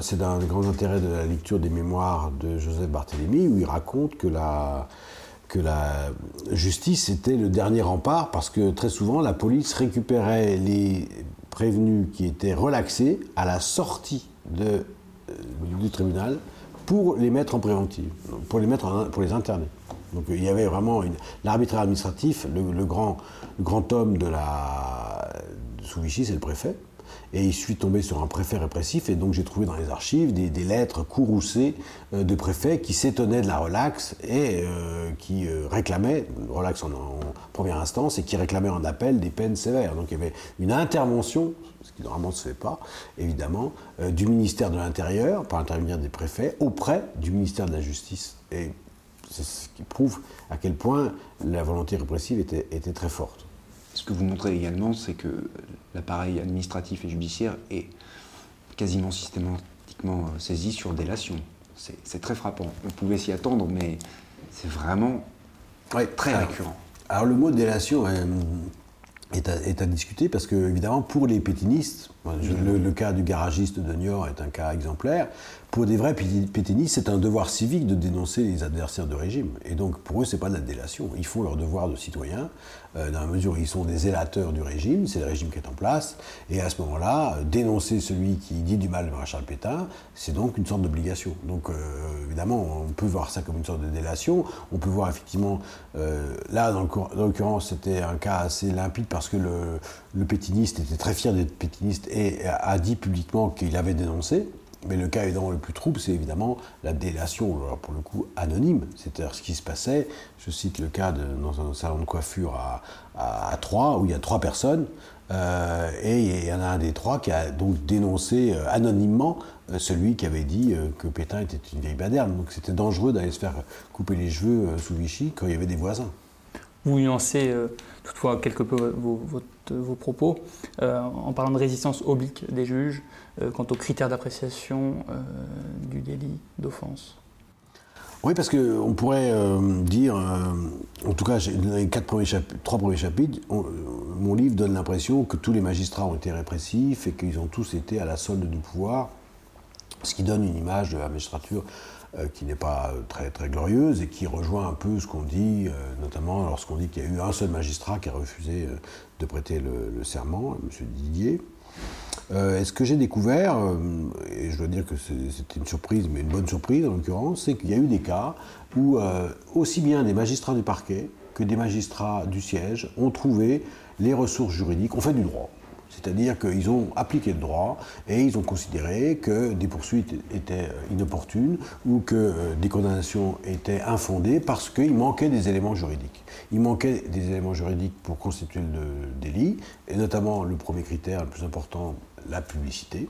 c'est d'un grand intérêt de la lecture des mémoires de Joseph Barthélemy, où il raconte que la justice était le dernier rempart, parce que très souvent, la police récupérait les prévenus qui étaient relaxés à la sortie de, du tribunal pour les mettre en préventive, pour les, mettre pour les interner. Donc il y avait vraiment l'arbitraire administratif, le, grand, grand homme de la sous Vichy, c'est le préfet. Et je suis tombé sur un préfet répressif, et donc j'ai trouvé dans les archives des, lettres courroucées euh, de préfets qui s'étonnaient de la relaxe et euh, qui euh, réclamaient, relax en, première instance, et qui réclamaient en appel des peines sévères. Donc il y avait une intervention, ce qui normalement ne se fait pas, évidemment, du ministère de l'Intérieur, par l'intermédiaire des préfets, auprès du ministère de la Justice. Et c'est ce qui prouve à quel point la volonté répressive était très forte. Ce que vous montrez également, c'est que l'appareil administratif et judiciaire est quasiment systématiquement euh, saisi sur délation. C'est très frappant. On pouvait s'y attendre, mais c'est vraiment très récurrent. Alors le mot délation euh, est, à, discuter parce que, évidemment, pour les pétinistes, le, le, cas du garagiste de Niort est un cas exemplaire, pour des vrais pétinistes, c'est un devoir civique de dénoncer les adversaires de régime. Et donc, pour eux, ce n'est pas de la délation. Ils font leur devoir de citoyen, euh, dans la mesure où ils sont des zélateurs du régime, c'est le régime qui est en place. Et à ce moment-là, euh, dénoncer celui qui dit du mal de Maréchal Pétain, c'est donc une sorte d'obligation. Donc, euh, évidemment, on peut voir ça comme une sorte de délation. On peut voir effectivement, là, dans l'occurrence, c'était un cas assez limpide parce que le, le pétiniste était très fier d'être pétiniste et a dit publiquement qu'il avait dénoncé. Mais le cas évidemment le plus trouble, c'est évidemment la délation, pour le coup anonyme. C'est-à-dire ce qui se passait, je cite le cas dans un salon de coiffure à, à, Troyes, où il y a trois personnes, euh, et il y en a un des trois qui a donc dénoncé euh, anonymement euh, celui qui avait dit que Pétain était une vieille baderne. Donc c'était dangereux d'aller se faire couper les cheveux sous Vichy quand il y avait des voisins. Vous nuancez toutefois quelque peu vos propos en parlant de résistance oblique des juges. Euh, quant aux critères d'appréciation euh, du délit d'offense oui, parce qu'on pourrait euh, dire, en tout cas, dans les quatre premiers trois premiers chapitres, mon livre donne l'impression que tous les magistrats ont été répressifs et qu'ils ont tous été à la solde du pouvoir, ce qui donne une image de la magistrature qui n'est pas très, très glorieuse et qui rejoint un peu ce qu'on dit, notamment lorsqu'on dit qu'il y a eu un seul magistrat qui a refusé de prêter le, le serment, M. Didier. Euh, ce que j'ai découvert, euh, et je dois dire que c'était une surprise, mais une bonne surprise en l'occurrence, c'est qu'il y a eu des cas où euh, aussi bien des magistrats du parquet que des magistrats du siège ont trouvé les ressources juridiques, ont fait du droit. C'est-à-dire qu'ils ont appliqué le droit et ils ont considéré que des poursuites étaient inopportunes ou que des condamnations étaient infondées parce qu'il manquait des éléments juridiques. Il manquait des éléments juridiques pour constituer le délit, et notamment le premier critère, le plus important, la publicité.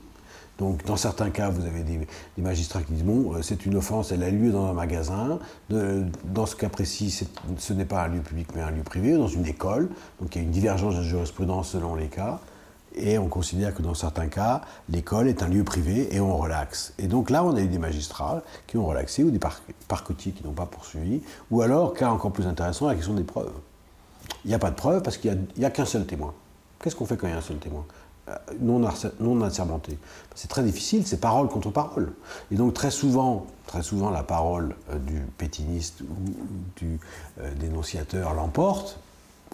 Donc, dans certains cas, vous avez des, magistrats qui disent bon, euh, c'est une offense, elle a lieu dans un magasin. dans ce cas précis, ce n'est pas un lieu public, mais un lieu privé, dans une école. Donc, il y a une divergence de jurisprudence selon les cas. Et on considère que dans certains cas, l'école est un lieu privé et on relaxe. Et donc là, on a eu des magistrats qui ont relaxé ou des parquetiers qui n'ont pas poursuivi. Ou alors, cas encore plus intéressant, la question des preuves. Il n'y a pas de preuves parce qu'il n'y a, qu'un seul témoin. Qu'est-ce qu'on fait quand il y a un seul témoin? Euh, non, non assermenté. C'est très difficile, c'est parole contre parole. Et donc très souvent, très souvent la parole euh, du pétiniste ou du euh, dénonciateur l'emporte,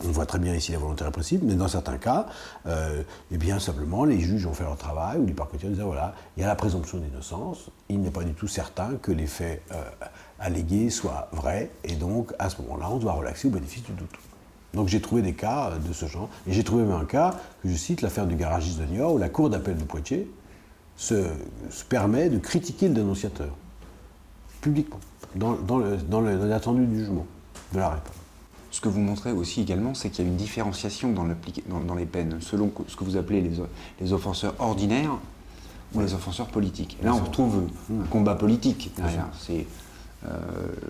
on voit très bien ici la volonté répressive, mais dans certains cas, euh, eh bien simplement les juges ont fait leur travail, ou les parquetiers disent voilà, il y a la présomption d'innocence, il n'est pas du tout certain que les faits euh, allégués soient vrais, et donc à ce moment-là, on doit relaxer au bénéfice du doute. Donc j'ai trouvé des cas de ce genre, et j'ai trouvé même un cas que je cite, l'affaire du garagiste de Niort, où la cour d'appel de Poitiers se, permet de critiquer le dénonciateur, publiquement, dans, dans du jugement, de la réponse. Ce que vous montrez aussi également, c'est qu'il y a une différenciation dans, dans, les peines, selon ce que vous appelez les, les offenseurs ordinaires ou les offenseurs politiques. Là, on retrouve un combat politique derrière. C'est euh,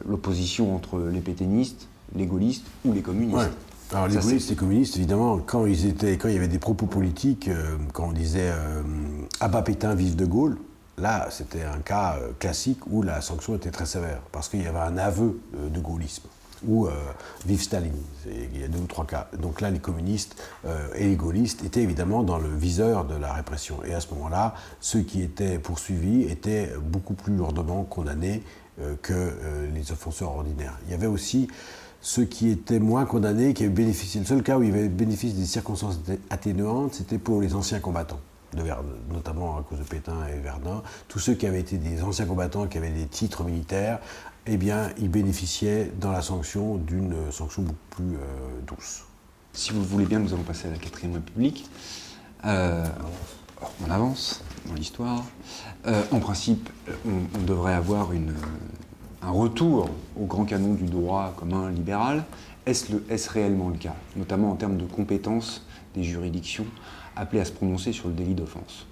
l'opposition entre les pétainistes, les gaullistes ou les communistes. Alors les gaullistes et les communistes, évidemment, quand, ils étaient, quand il y avait des propos politiques, euh, quand on disait euh, Abat Pétain, vive de Gaulle, là, c'était un cas euh, classique où la sanction était très sévère, parce qu'il y avait un aveu de gaullisme ou euh, Vive Staline. Il y a deux ou trois cas. Donc là, les communistes euh, et les gaullistes étaient évidemment dans le viseur de la répression. Et à ce moment-là, ceux qui étaient poursuivis étaient beaucoup plus lourdement condamnés euh, que les offenseurs ordinaires. Il y avait aussi ceux qui étaient moins condamnés, qui avaient bénéficié. Le seul cas où il y avait bénéficié des circonstances atténuantes, c'était pour les anciens combattants. Notamment à cause de Pétain et Verdun, tous ceux qui avaient été des anciens combattants, qui avaient des titres militaires, eh bien, il bénéficiait dans la sanction d'une sanction beaucoup plus euh, douce. Si vous le voulez bien, nous allons passer à la quatrième République. Euh, on avance dans l'histoire. Euh, en principe, on, devrait avoir une, un retour au grand canon du droit commun libéral. Est-ce est réellement le cas, notamment en termes de compétences des juridictions appelées à se prononcer sur le délit d'offense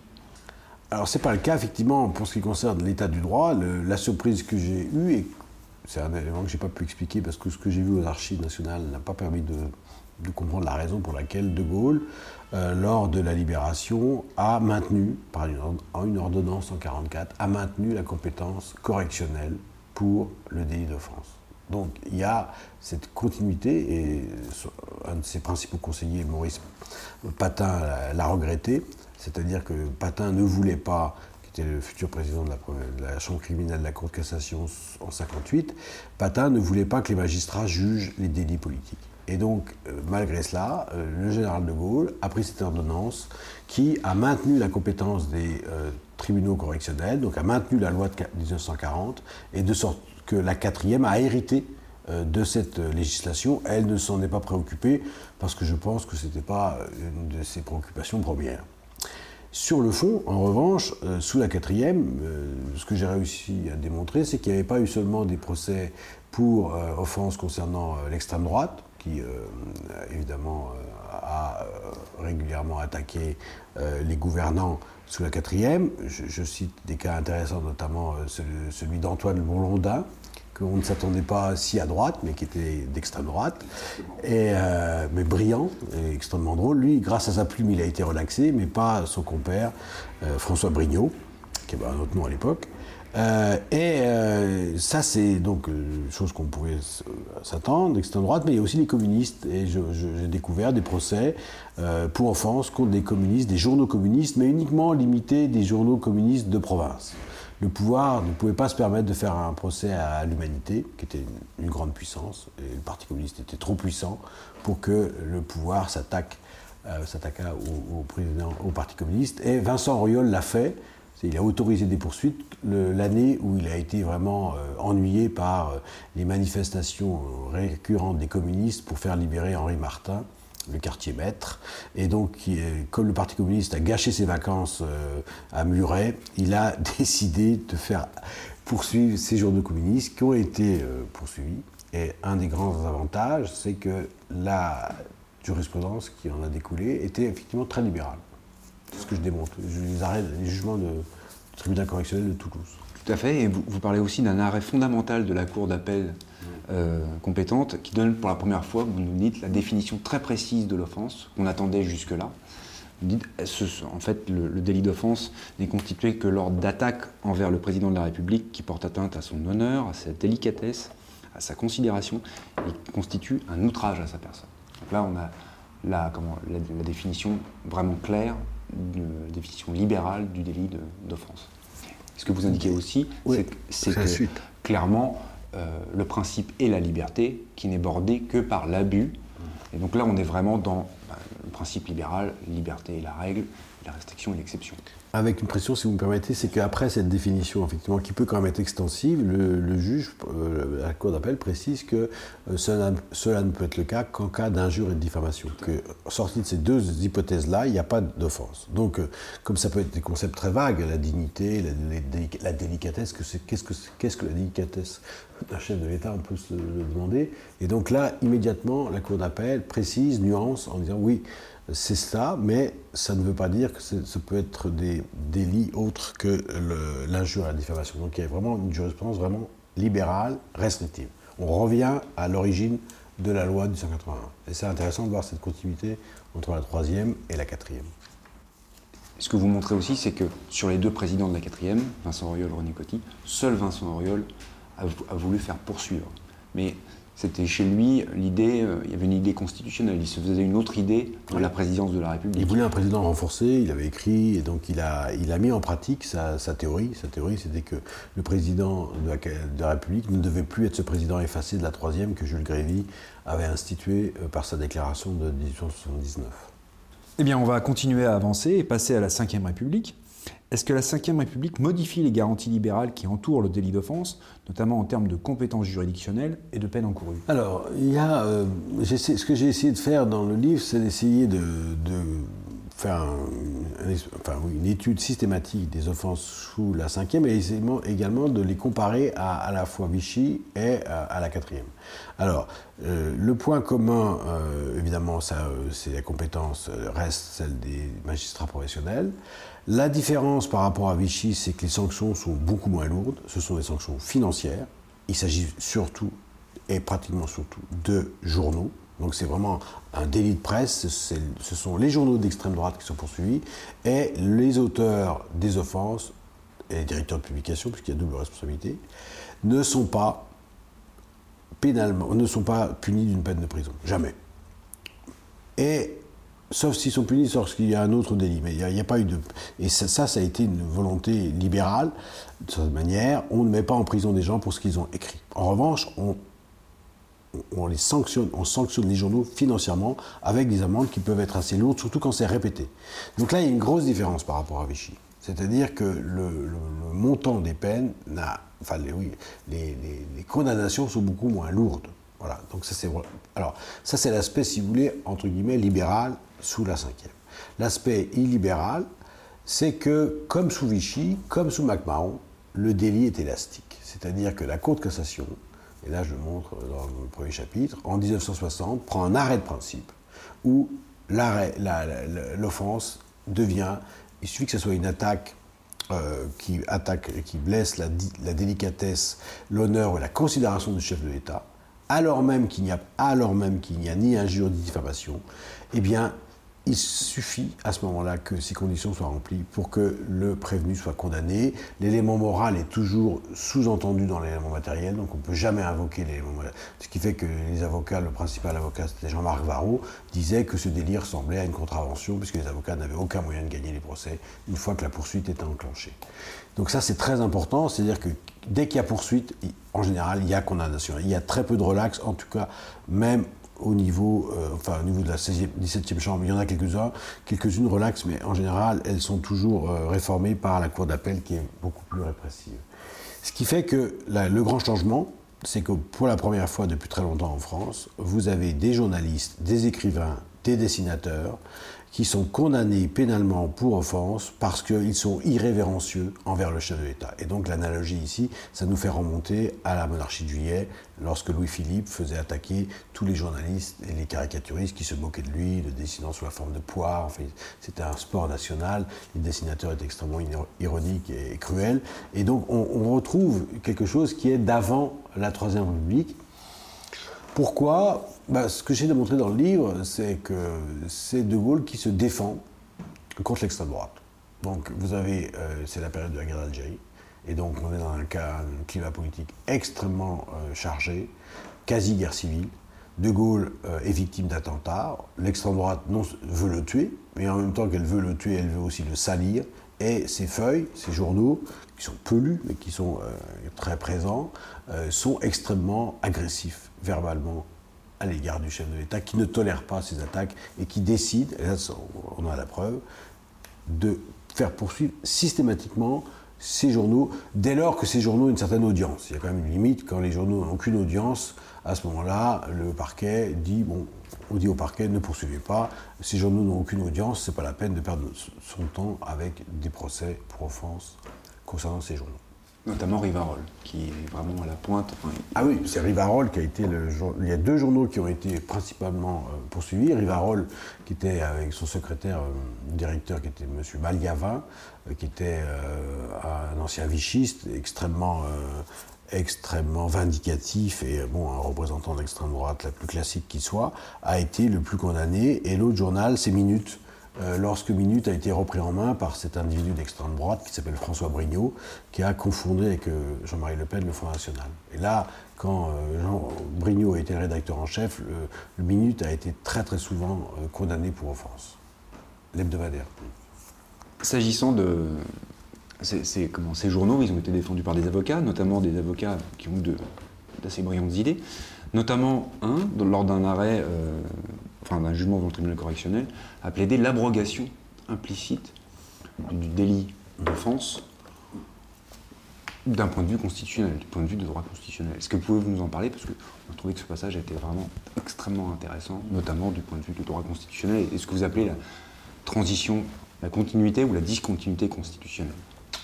alors, ce n'est pas le cas, effectivement, pour ce qui concerne l'état du droit. la surprise que j'ai eue, et c'est un élément que je n'ai pas pu expliquer parce que ce que j'ai vu aux archives nationales n'a pas permis de, comprendre la raison pour laquelle De Gaulle, euh, lors de la libération, a maintenu, par une, une ordonnance en 1944, a maintenu la compétence correctionnelle pour le délit d'offense. Donc il y a cette continuité et un de ses principaux conseillers, Maurice Patin, l'a regretté, c'est-à-dire que Patin ne voulait pas le futur président de la, Chambre criminelle de la Cour de cassation en 58, Patin ne voulait pas que les magistrats jugent les délits politiques. Et donc, euh, malgré cela, euh, le général de Gaulle a pris cette ordonnance qui a maintenu la compétence des euh, tribunaux correctionnels, donc a maintenu la loi de 1940, et de sorte que la quatrième a hérité de cette législation. Elle ne s'en est pas préoccupée parce que je pense que ce n'était pas une de ses préoccupations premières. Sur le fond, en revanche, euh, sous la quatrième, euh, ce que j'ai réussi à démontrer, c'est qu'il n'y avait pas eu seulement des procès pour euh, offenses concernant l'extrême droite, qui évidemment a régulièrement attaqué les gouvernants sous la quatrième. Je, cite des cas intéressants, notamment celui, d'Antoine Bourlondin, qu'on ne s'attendait pas si à droite, mais qui était d'extrême droite, euh, mais brillant et extrêmement drôle. Lui, grâce à sa plume, il a été relaxé, mais pas son compère, euh, François Brignot, qui avait un autre nom à l'époque. Euh, et ça, c'est donc une chose qu'on pouvait s'attendre, d'extrême droite, mais il y a aussi les communistes. Et j'ai découvert des procès pour offense contre des communistes, des journaux communistes, mais uniquement limités des journaux communistes de province le pouvoir ne pouvait pas se permettre de faire un procès à l'humanité, qui était une, grande puissance, et le Parti communiste était trop puissant pour que le pouvoir s'attaque euh, s'attaqua au, au Parti communiste. Et Vincent Auriol l'a fait. Il a autorisé des poursuites l'année où il a été vraiment euh, ennuyé par euh, les manifestations récurrentes des communistes pour faire libérer Henri Martin le quartier maître. Et donc, comme le Parti communiste a gâché ses vacances euh, à Muret, il a [LAUGHS] décidé de faire poursuivre ces journaux communistes qui ont été euh, poursuivis. Et un des grands avantages, c'est que la jurisprudence qui en a découlé était effectivement très libérale. C'est ce que je démontre. Les arrête les jugements de, du tribunal correctionnel de Toulouse. Tout à fait. Et vous parlez aussi d'un arrêt fondamental de la Cour d'appel euh, compétente qui donne pour la première fois, vous nous dites, la définition très précise de l'offense qu'on attendait jusque-là. en fait, le, délit d'offense n'est constitué que lors d'attaques envers le président de la République qui porte atteinte à son honneur, à sa délicatesse, à sa considération, et constitue un outrage à sa personne. Donc là, on a la, comment, la, définition vraiment claire, une définition libérale du délit d'offense. Ce que vous indiquez aussi, c'est que clairement, le principe est la liberté qui n'est bordé que par l'abus. Et donc là, on est vraiment dans le principe libéral, liberté est la règle, la restriction est l'exception. Avec une pression, si vous me permettez, c'est qu'après cette définition, effectivement, qui peut quand même être extensive, le, juge, euh, la Cour d'appel précise que euh, cela, ne peut être le cas qu'en cas d'injure et de diffamation. Que, sorti de ces deux hypothèses-là, il n'y a pas d'offense. Donc, euh, comme ça peut être des concepts très vagues, la dignité, la, délicatesse, qu'est-ce que, qu'est-ce que la délicatesse [LAUGHS] Un chef de l'État, on peut se le demander. Et donc là, immédiatement, la Cour d'appel précise, nuance, en disant oui, c'est ça, mais ça ne veut pas dire que ça peut être des délits autres que l'injure et la diffamation. Donc il y a vraiment une jurisprudence vraiment libérale, restrictive. On revient à l'origine de la loi du 181. Et c'est intéressant de voir cette continuité entre la troisième et la quatrième. Ce que vous montrez aussi, c'est que sur les deux présidents de la quatrième, Vincent Auriol et René Coty, seul Vincent Auriol a voulu faire poursuivre. Mais c'était chez lui l'idée, euh, il y avait une idée constitutionnelle, il se faisait une autre idée de la présidence de la République. Il voulait un président renforcé, il avait écrit, et donc il a, il a mis en pratique sa, théorie. Sa théorie, c'était que le président de la, République ne devait plus être ce président effacé de la troisième que Jules Grévy avait institué euh, par sa déclaration de 1879. Eh bien, on va continuer à avancer et passer à la Ve République. Est-ce que la Ve République modifie les garanties libérales qui entourent le délit d'offense, notamment en termes de compétences juridictionnelles et de peines encourues Alors, euh, ce que j'ai essayé de faire dans le livre, c'est d'essayer de, faire une étude systématique des offenses sous la cinquième et également de les comparer à, la fois Vichy et à, la quatrième. Alors, euh, le point commun, euh, évidemment, c'est la compétence reste celle des magistrats professionnels. La différence par rapport à Vichy, c'est que les sanctions sont beaucoup moins lourdes. Ce sont des sanctions financières. Il s'agit surtout, et pratiquement surtout, de journaux. Donc c'est vraiment un délit de presse. Ce sont les journaux d'extrême droite qui sont poursuivis et les auteurs des offenses et les directeurs de publication, puisqu'il y a double responsabilité, ne sont pas pénalement, ne sont pas punis d'une peine de prison. Jamais. Et sauf s'ils sont punis lorsqu'il y a un autre délit. Mais il n'y a, pas eu de. Et ça, ça, a été une volonté libérale, de cette manière. On ne met pas en prison des gens pour ce qu'ils ont écrit. En revanche, on, les sanctionne, on sanctionne les journaux financièrement avec des amendes qui peuvent être assez lourdes, surtout quand c'est répété. Donc là, il y a une grosse différence par rapport à Vichy. C'est-à-dire que le, montant des peines n'a. Enfin, les, oui, les condamnations sont beaucoup moins lourdes. Voilà, donc ça c'est alors ça c'est l'aspect si vous voulez entre guillemets libéral sous la cinquième. L'aspect illibéral, c'est que, comme sous Vichy, comme sous MacMahon, le délit est élastique. C'est-à-dire que la Cour de cassation, et là je le montre dans le premier chapitre, en 1960, prend un arrêt de principe où l'offense devient, il suffit que ce soit une attaque euh, qui attaque, qui blesse la, délicatesse, l'honneur ou la considération du chef de l'État, alors même qu'il n'y a, alors même qu'il n'y a ni injure ni diffamation, eh bien, il suffit à ce moment-là que ces conditions soient remplies pour que le prévenu soit condamné. L'élément moral est toujours sous-entendu dans l'élément matériel, donc on ne peut jamais invoquer l'élément moral. Ce qui fait que les avocats, le principal avocat, c'était Jean-Marc Varro, disait que ce délit ressemblait à une contravention, puisque les avocats n'avaient aucun moyen de gagner les procès une fois que la poursuite était enclenchée. Donc ça, c'est très important, c'est-à-dire que dès qu'il y a poursuite, en général, il y a condamnation. Il y a très peu de relax, en tout cas, même au niveau, euh, enfin, au niveau de la 17e chambre. Il y en a quelques-uns, quelques-unes relaxes, mais en général, elles sont toujours euh, réformées par la Cour d'appel qui est beaucoup plus répressive. Ce qui fait que le grand changement, c'est que pour la première fois depuis très longtemps en France, vous avez des journalistes, des écrivains, des dessinateurs qui sont condamnés pénalement pour offense parce qu'ils sont irrévérencieux envers le chef de l'État. Et donc l'analogie ici, ça nous fait remonter à la monarchie de juillet, lorsque Louis-Philippe faisait attaquer tous les journalistes et les caricaturistes qui se moquaient de lui, le dessinant sous la forme de poire. Enfin, c'était un sport national. Les dessinateurs étaient extrêmement ironiques et cruels. Et donc on, on retrouve quelque chose qui est d'avant la Troisième République. Pourquoi bah, ce que j'ai démontré dans le livre, c'est que c'est De Gaulle qui se défend contre l'extrême droite. Donc vous avez, euh, c'est la période de la guerre d'Algérie, et donc on est dans un, cas, climat politique extrêmement euh, chargé, quasi guerre civile. De Gaulle euh, est victime d'attentats. L'extrême droite non, veut le tuer, mais en même temps qu'elle veut le tuer, elle veut aussi le salir. Et ces feuilles, ces journaux, qui sont peu lus, mais qui sont très présents, sont extrêmement agressifs verbalement à l'égard du chef de l'État, qui ne tolère pas ces attaques et qui décide, et là on a la preuve, de faire poursuivre systématiquement ces journaux, dès lors que ces journaux ont une certaine audience. Il y a quand même une limite, quand les journaux n'ont aucune audience, à ce moment-là, le parquet dit, bon, on dit au parquet, ne poursuivez pas, ces journaux n'ont aucune audience, c'est pas la peine de perdre son temps avec des procès pour offense concernant ces journaux notamment Rivarol, qui est vraiment à la pointe. ah oui, c'est Rivarol qui a été le. Il y a deux journaux qui ont été principalement euh, poursuivis. Rivarol, qui était avec son secrétaire euh, directeur, qui était M. Maliavin, euh, qui était un ancien vichiste, extrêmement. extrêmement vindicatif et bon, un représentant d'extrême droite la plus classique qui soit, a été le plus condamné. Et l'autre journal, c'est Minute, euh, lorsque Minute a été repris en main par cet individu d'extrême droite qui s'appelle François Brignot, qui a confondu avec euh, Jean-Marie Le Pen le Front National. Et là, quand euh, Jean Brignot a été rédacteur en chef, le, Minute a été très très souvent condamné pour offense. L'hebdomadaire. S'agissant de. comment, ces journaux, ils ont été défendus par des avocats, notamment des avocats qui ont d'assez brillantes idées, notamment un, lors d'un arrêt enfin d'un jugement devant le tribunal correctionnel, a plaidé l'abrogation implicite du délit d'offense d'un point de vue constitutionnel, du point de vue de droit constitutionnel. Est-ce que vous pouvez nous en parler? Parce qu'on a trouvé que ce passage était vraiment extrêmement intéressant, notamment du point de vue du droit constitutionnel, et ce que vous appelez la transition, la continuité ou la discontinuité constitutionnelle.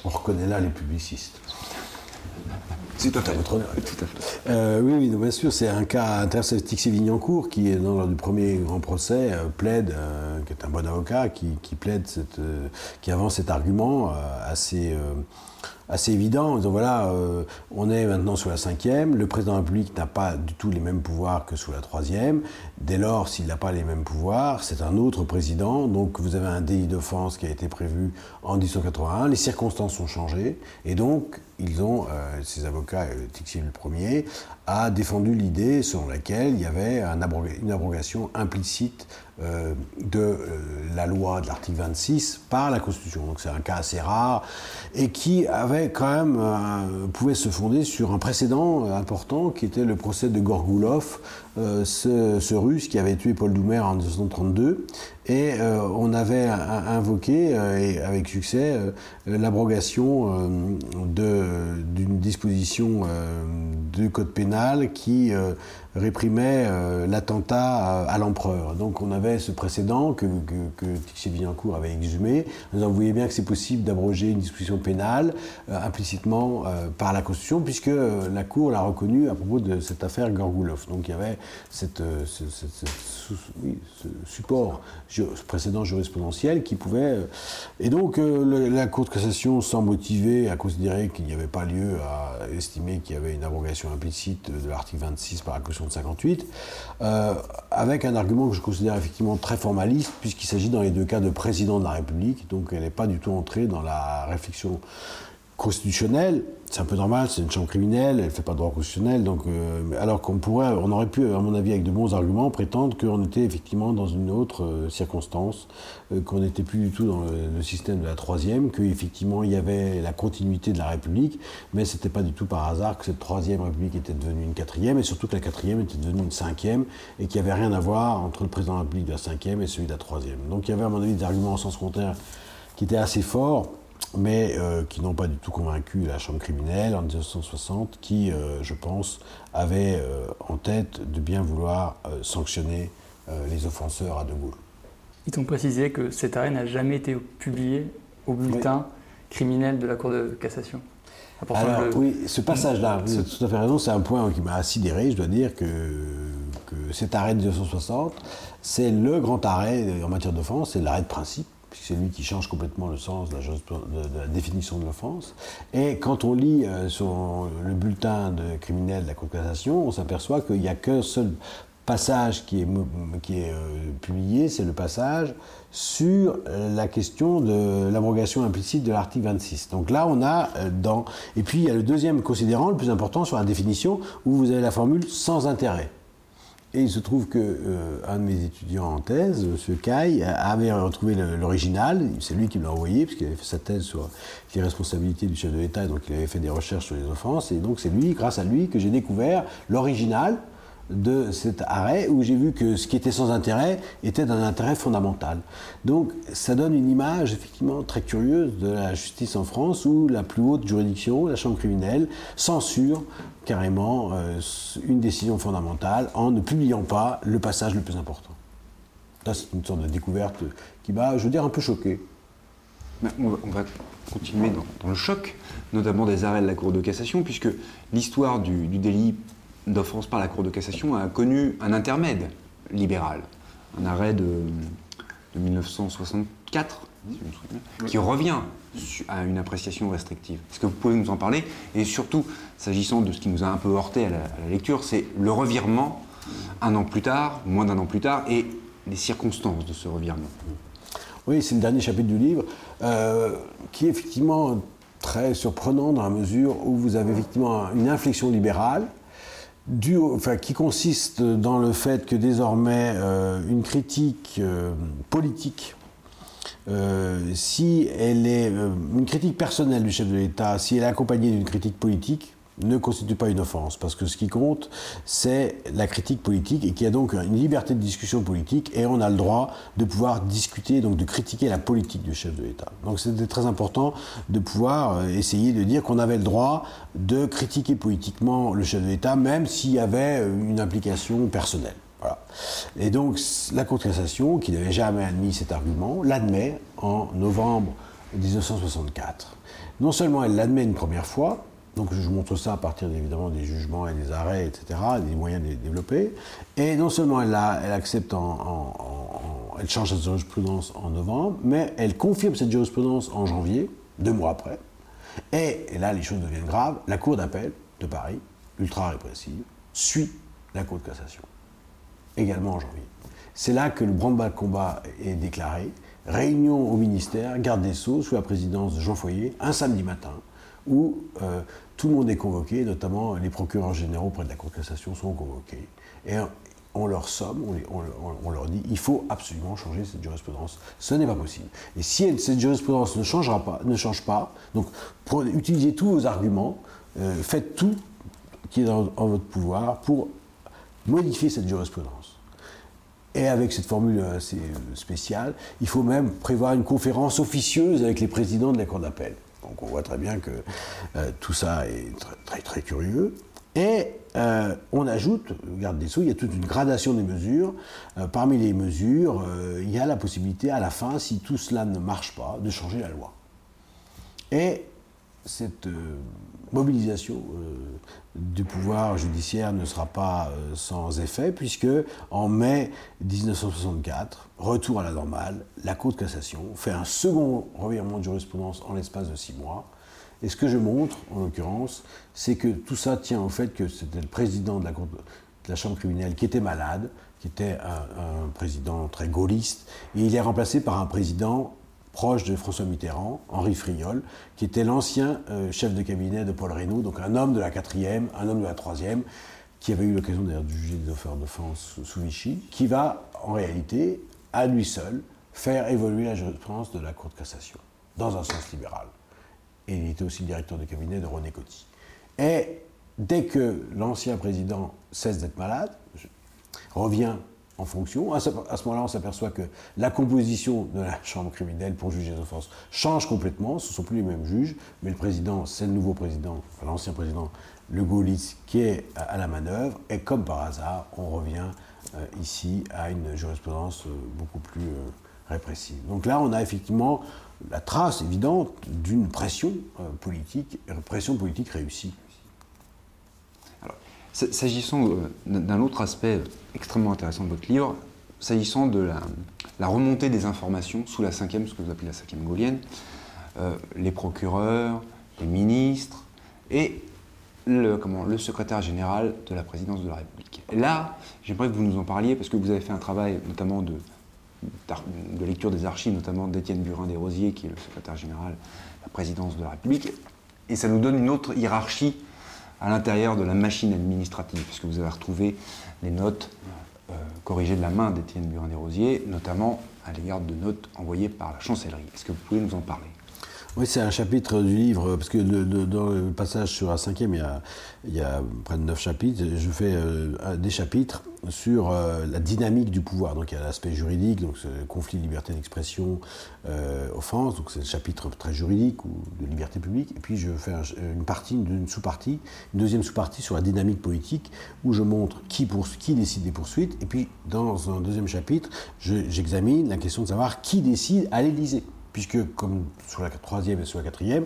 On reconnaît là les publicistes. C'est à votre honneur. Tout à fait. Euh, oui, oui, bien sûr, c'est un cas intéressant. Tixier-Vignancourt, qui, est dans, lors du premier grand procès, euh, plaide, euh, qui est un bon avocat, qui, plaide, cette, qui avance cet argument assez assez évident euh, on est maintenant sous la cinquième, le président de la République n'a pas du tout les mêmes pouvoirs que sous la troisième. Dès lors, s'il n'a pas les mêmes pouvoirs, c'est un autre président. Donc vous avez un délit d'offense qui a été prévu en 1881. Les circonstances ont changé et donc ils ont, euh, ces avocats, euh, Tixier le premier, a défendu l'idée selon laquelle il y avait une abrogation implicite euh, de euh, la loi de l'article 26 par la Constitution. Donc c'est un cas assez rare et qui avait quand même euh, pouvait se fonder sur un précédent important qui était le procès de Gorgoulov, ce, Russe qui avait tué Paul Doumer en 1932 et on avait invoqué et avec succès l'abrogation d'une disposition du code pénal qui réprimait euh, l'attentat à, l'empereur. Donc on avait ce précédent que, que, que avait exhumé. Nous vous voyez bien que c'est possible d'abroger une disposition pénale euh, implicitement euh, par la Constitution, puisque la Cour l'a reconnu à propos de cette affaire Gorgoulov. Donc il y avait ce, support ce précédent jurisprudentiel qui pouvait... et donc la Cour de cassation, sans motiver, a considéré qu'il n'y avait pas lieu à estimer qu'il y avait une abrogation implicite de l'article 26 par la Constitution de 58, euh, avec un argument que je considère effectivement très formaliste, puisqu'il s'agit dans les deux cas de président de la République, donc elle n'est pas du tout entrée dans la réflexion constitutionnelle, c'est un peu normal, c'est une chambre criminelle, elle ne fait pas de droit constitutionnel, donc, euh, alors qu'on pourrait, on aurait pu, à mon avis, avec de bons arguments, prétendre qu'on était effectivement dans une autre euh, circonstance, euh, qu'on n'était plus du tout dans le, système de la troisième, qu'effectivement il y avait la continuité de la République, mais ce n'était pas du tout par hasard que cette troisième République était devenue une quatrième, et surtout que la quatrième était devenue une cinquième, et qu'il n'y avait rien à voir entre le président de la République de la cinquième et celui de la troisième. Donc il y avait, à mon avis, des arguments en sens contraire qui étaient assez forts mais euh, qui n'ont pas du tout convaincu la Chambre criminelle en 1960, qui, euh, je pense, avait euh, en tête de bien vouloir sanctionner les offenseurs à De Gaulle. Ils ont précisé que cet arrêt n'a jamais été publié au bulletin criminel de la Cour de cassation. Alors, oui, ce passage-là, vous avez tout à fait raison, c'est un point qui m'a sidéré. Je dois dire que, que cet arrêt de 1960, c'est le grand arrêt en matière d'offense, c'est l'arrêt de principe c'est lui qui change complètement le sens de la, définition de l'offense. Et quand on lit euh, le bulletin de criminel de la Cour on s'aperçoit qu'il n'y a qu'un seul passage qui est, qui est publié, c'est le passage sur la question de l'abrogation implicite de l'article 26. Donc là, on a dans... Et puis, il y a le deuxième considérant, le plus important, sur la définition, où vous avez la formule sans intérêt. Et il se trouve qu'un euh, de mes étudiants en thèse, M. Caille, avait retrouvé l'original. C'est lui qui me l'a envoyé, puisqu'il avait fait sa thèse sur les responsabilités du chef de l'État, donc il avait fait des recherches sur les offenses. Et donc c'est lui, grâce à lui, que j'ai découvert l'original de cet arrêt où j'ai vu que ce qui était sans intérêt était d'un intérêt fondamental. Donc ça donne une image effectivement très curieuse de la justice en France où la plus haute juridiction, la Chambre criminelle, censure carrément euh, une décision fondamentale en ne publiant pas le passage le plus important. Ça c'est une sorte de découverte qui m'a, je veux dire, un peu choqué. On va, continuer dans, le choc, notamment des arrêts de la Cour de cassation, puisque l'histoire du, du délit d'offense par la Cour de cassation a connu un intermède libéral, un arrêt de, 1964, qui revient à une appréciation restrictive. Est-ce que vous pouvez nous en parler? Et surtout, s'agissant de ce qui nous a un peu heurté à la, lecture, c'est le revirement un an plus tard, moins d'un an plus tard, et les circonstances de ce revirement. Oui, c'est le dernier chapitre du livre, euh, qui est effectivement très surprenant dans la mesure où vous avez effectivement une inflexion libérale, qui consiste dans le fait que désormais euh, une critique euh, politique, euh, si elle est une critique personnelle du chef de l'État, si elle est accompagnée d'une critique politique, ne constitue pas une offense, parce que ce qui compte, c'est la critique politique, et qu'il y a donc une liberté de discussion politique, et on a le droit de pouvoir discuter, donc de critiquer la politique du chef de l'État. Donc c'était très important de pouvoir euh, essayer de dire qu'on avait le droit de critiquer politiquement le chef de l'État, même s'il y avait euh, une implication personnelle. Voilà. Et donc la cassation, qui n'avait jamais admis cet argument, l'admet en novembre 1964. Non seulement elle l'admet une première fois, donc je montre ça à partir évidemment des jugements et des arrêts, etc., des moyens de les développer. Et non seulement elle, accepte en, elle change sa jurisprudence en novembre, mais elle confirme cette jurisprudence en janvier, deux mois après. Et, là, les choses deviennent graves. La Cour d'appel de Paris, ultra répressive, suit la Cour de cassation, également en janvier. C'est là que le branle-bas de combat est déclaré. Réunion au ministère, garde des Sceaux, sous la présidence de Jean Foyer, un samedi matin, où euh, tout le monde est convoqué, notamment les procureurs généraux près de la Cour de cassation sont convoqués. Et on leur somme, on, leur dit, il faut absolument changer cette jurisprudence. Ce n'est pas possible. Et si cette jurisprudence ne, changera pas, ne change pas, donc utilisez tous vos arguments, euh, faites tout qui est en votre pouvoir pour modifier cette jurisprudence. Et avec cette formule assez spéciale, il faut même prévoir une conférence officieuse avec les présidents de la Cour d'appel. Donc on voit très bien que euh, tout ça est très très, curieux. Et euh, on ajoute, garde des Sceaux, il y a toute une gradation des mesures. Euh, parmi les mesures, il y a la possibilité à la fin, si tout cela ne marche pas, de changer la loi. Et cette mobilisation du pouvoir judiciaire ne sera pas euh, sans effet, puisque en mai 1964, retour à la normale, la Cour de cassation fait un second revirement de jurisprudence en l'espace de six mois. Et ce que je montre, en l'occurrence, c'est que tout ça tient au fait que c'était le président de la, Cour de la Chambre criminelle qui était malade, qui était un président très gaulliste, et il est remplacé par un président proche de François Mitterrand, Henri Friol, qui était l'ancien euh, chef de cabinet de Paul Reynaud, donc un homme de la quatrième, un homme de la troisième, qui avait eu l'occasion d'ailleurs de juger des affaires de France sous Vichy, qui va en réalité, à lui seul, faire évoluer la jurisprudence de la Cour de cassation, dans un sens libéral. Et il était aussi le directeur de cabinet de René Coty. Et dès que l'ancien président cesse d'être malade, revient en fonction. À ce, moment-là, on s'aperçoit que la composition de la [LAUGHS] chambre criminelle pour juger les offenses change complètement. Ce ne sont plus les mêmes juges, mais le président, c'est le nouveau président, l'ancien président, le Gaulliste, qui est à, la manœuvre. Et comme par hasard, on revient euh, ici à une jurisprudence euh, beaucoup plus euh, répressive. Donc là, on a effectivement la trace évidente d'une pression politique, pression politique réussie. S'agissant euh, d'un autre aspect extrêmement intéressant de votre livre, s'agissant de la, remontée des informations sous la cinquième, ce que vous appelez la cinquième gaulienne, euh, les procureurs, les ministres et le, secrétaire général de la présidence de la République. Là, j'aimerais que vous nous en parliez, parce que vous avez fait un travail notamment de, de lecture des archives, notamment d'Étienne Burin des Rosiers, qui est le secrétaire général de la présidence de la République, et ça nous donne une autre hiérarchie à l'intérieur de la machine administrative, puisque vous avez retrouvé les notes euh, corrigées de la main d'Étienne Burin des Rosiers, notamment à l'égard de notes envoyées par la chancellerie. Est-ce que vous pouvez nous en parler? Oui, c'est un chapitre du livre, parce que dans le passage sur la cinquième, il y, a, il y a près de neuf chapitres. Je fais euh, des chapitres sur euh, la dynamique du pouvoir. Donc il y a l'aspect juridique, donc conflit de liberté d'expression, euh, offense, donc c'est le chapitre très juridique ou de liberté publique. Et puis je fais une partie, une sous-partie, une deuxième sous-partie sur la dynamique politique, où je montre qui, pour, qui décide des poursuites. Et puis dans un deuxième chapitre, j'examine la question de savoir qui décide à l'Élysée puisque, comme sur la troisième et sur la quatrième,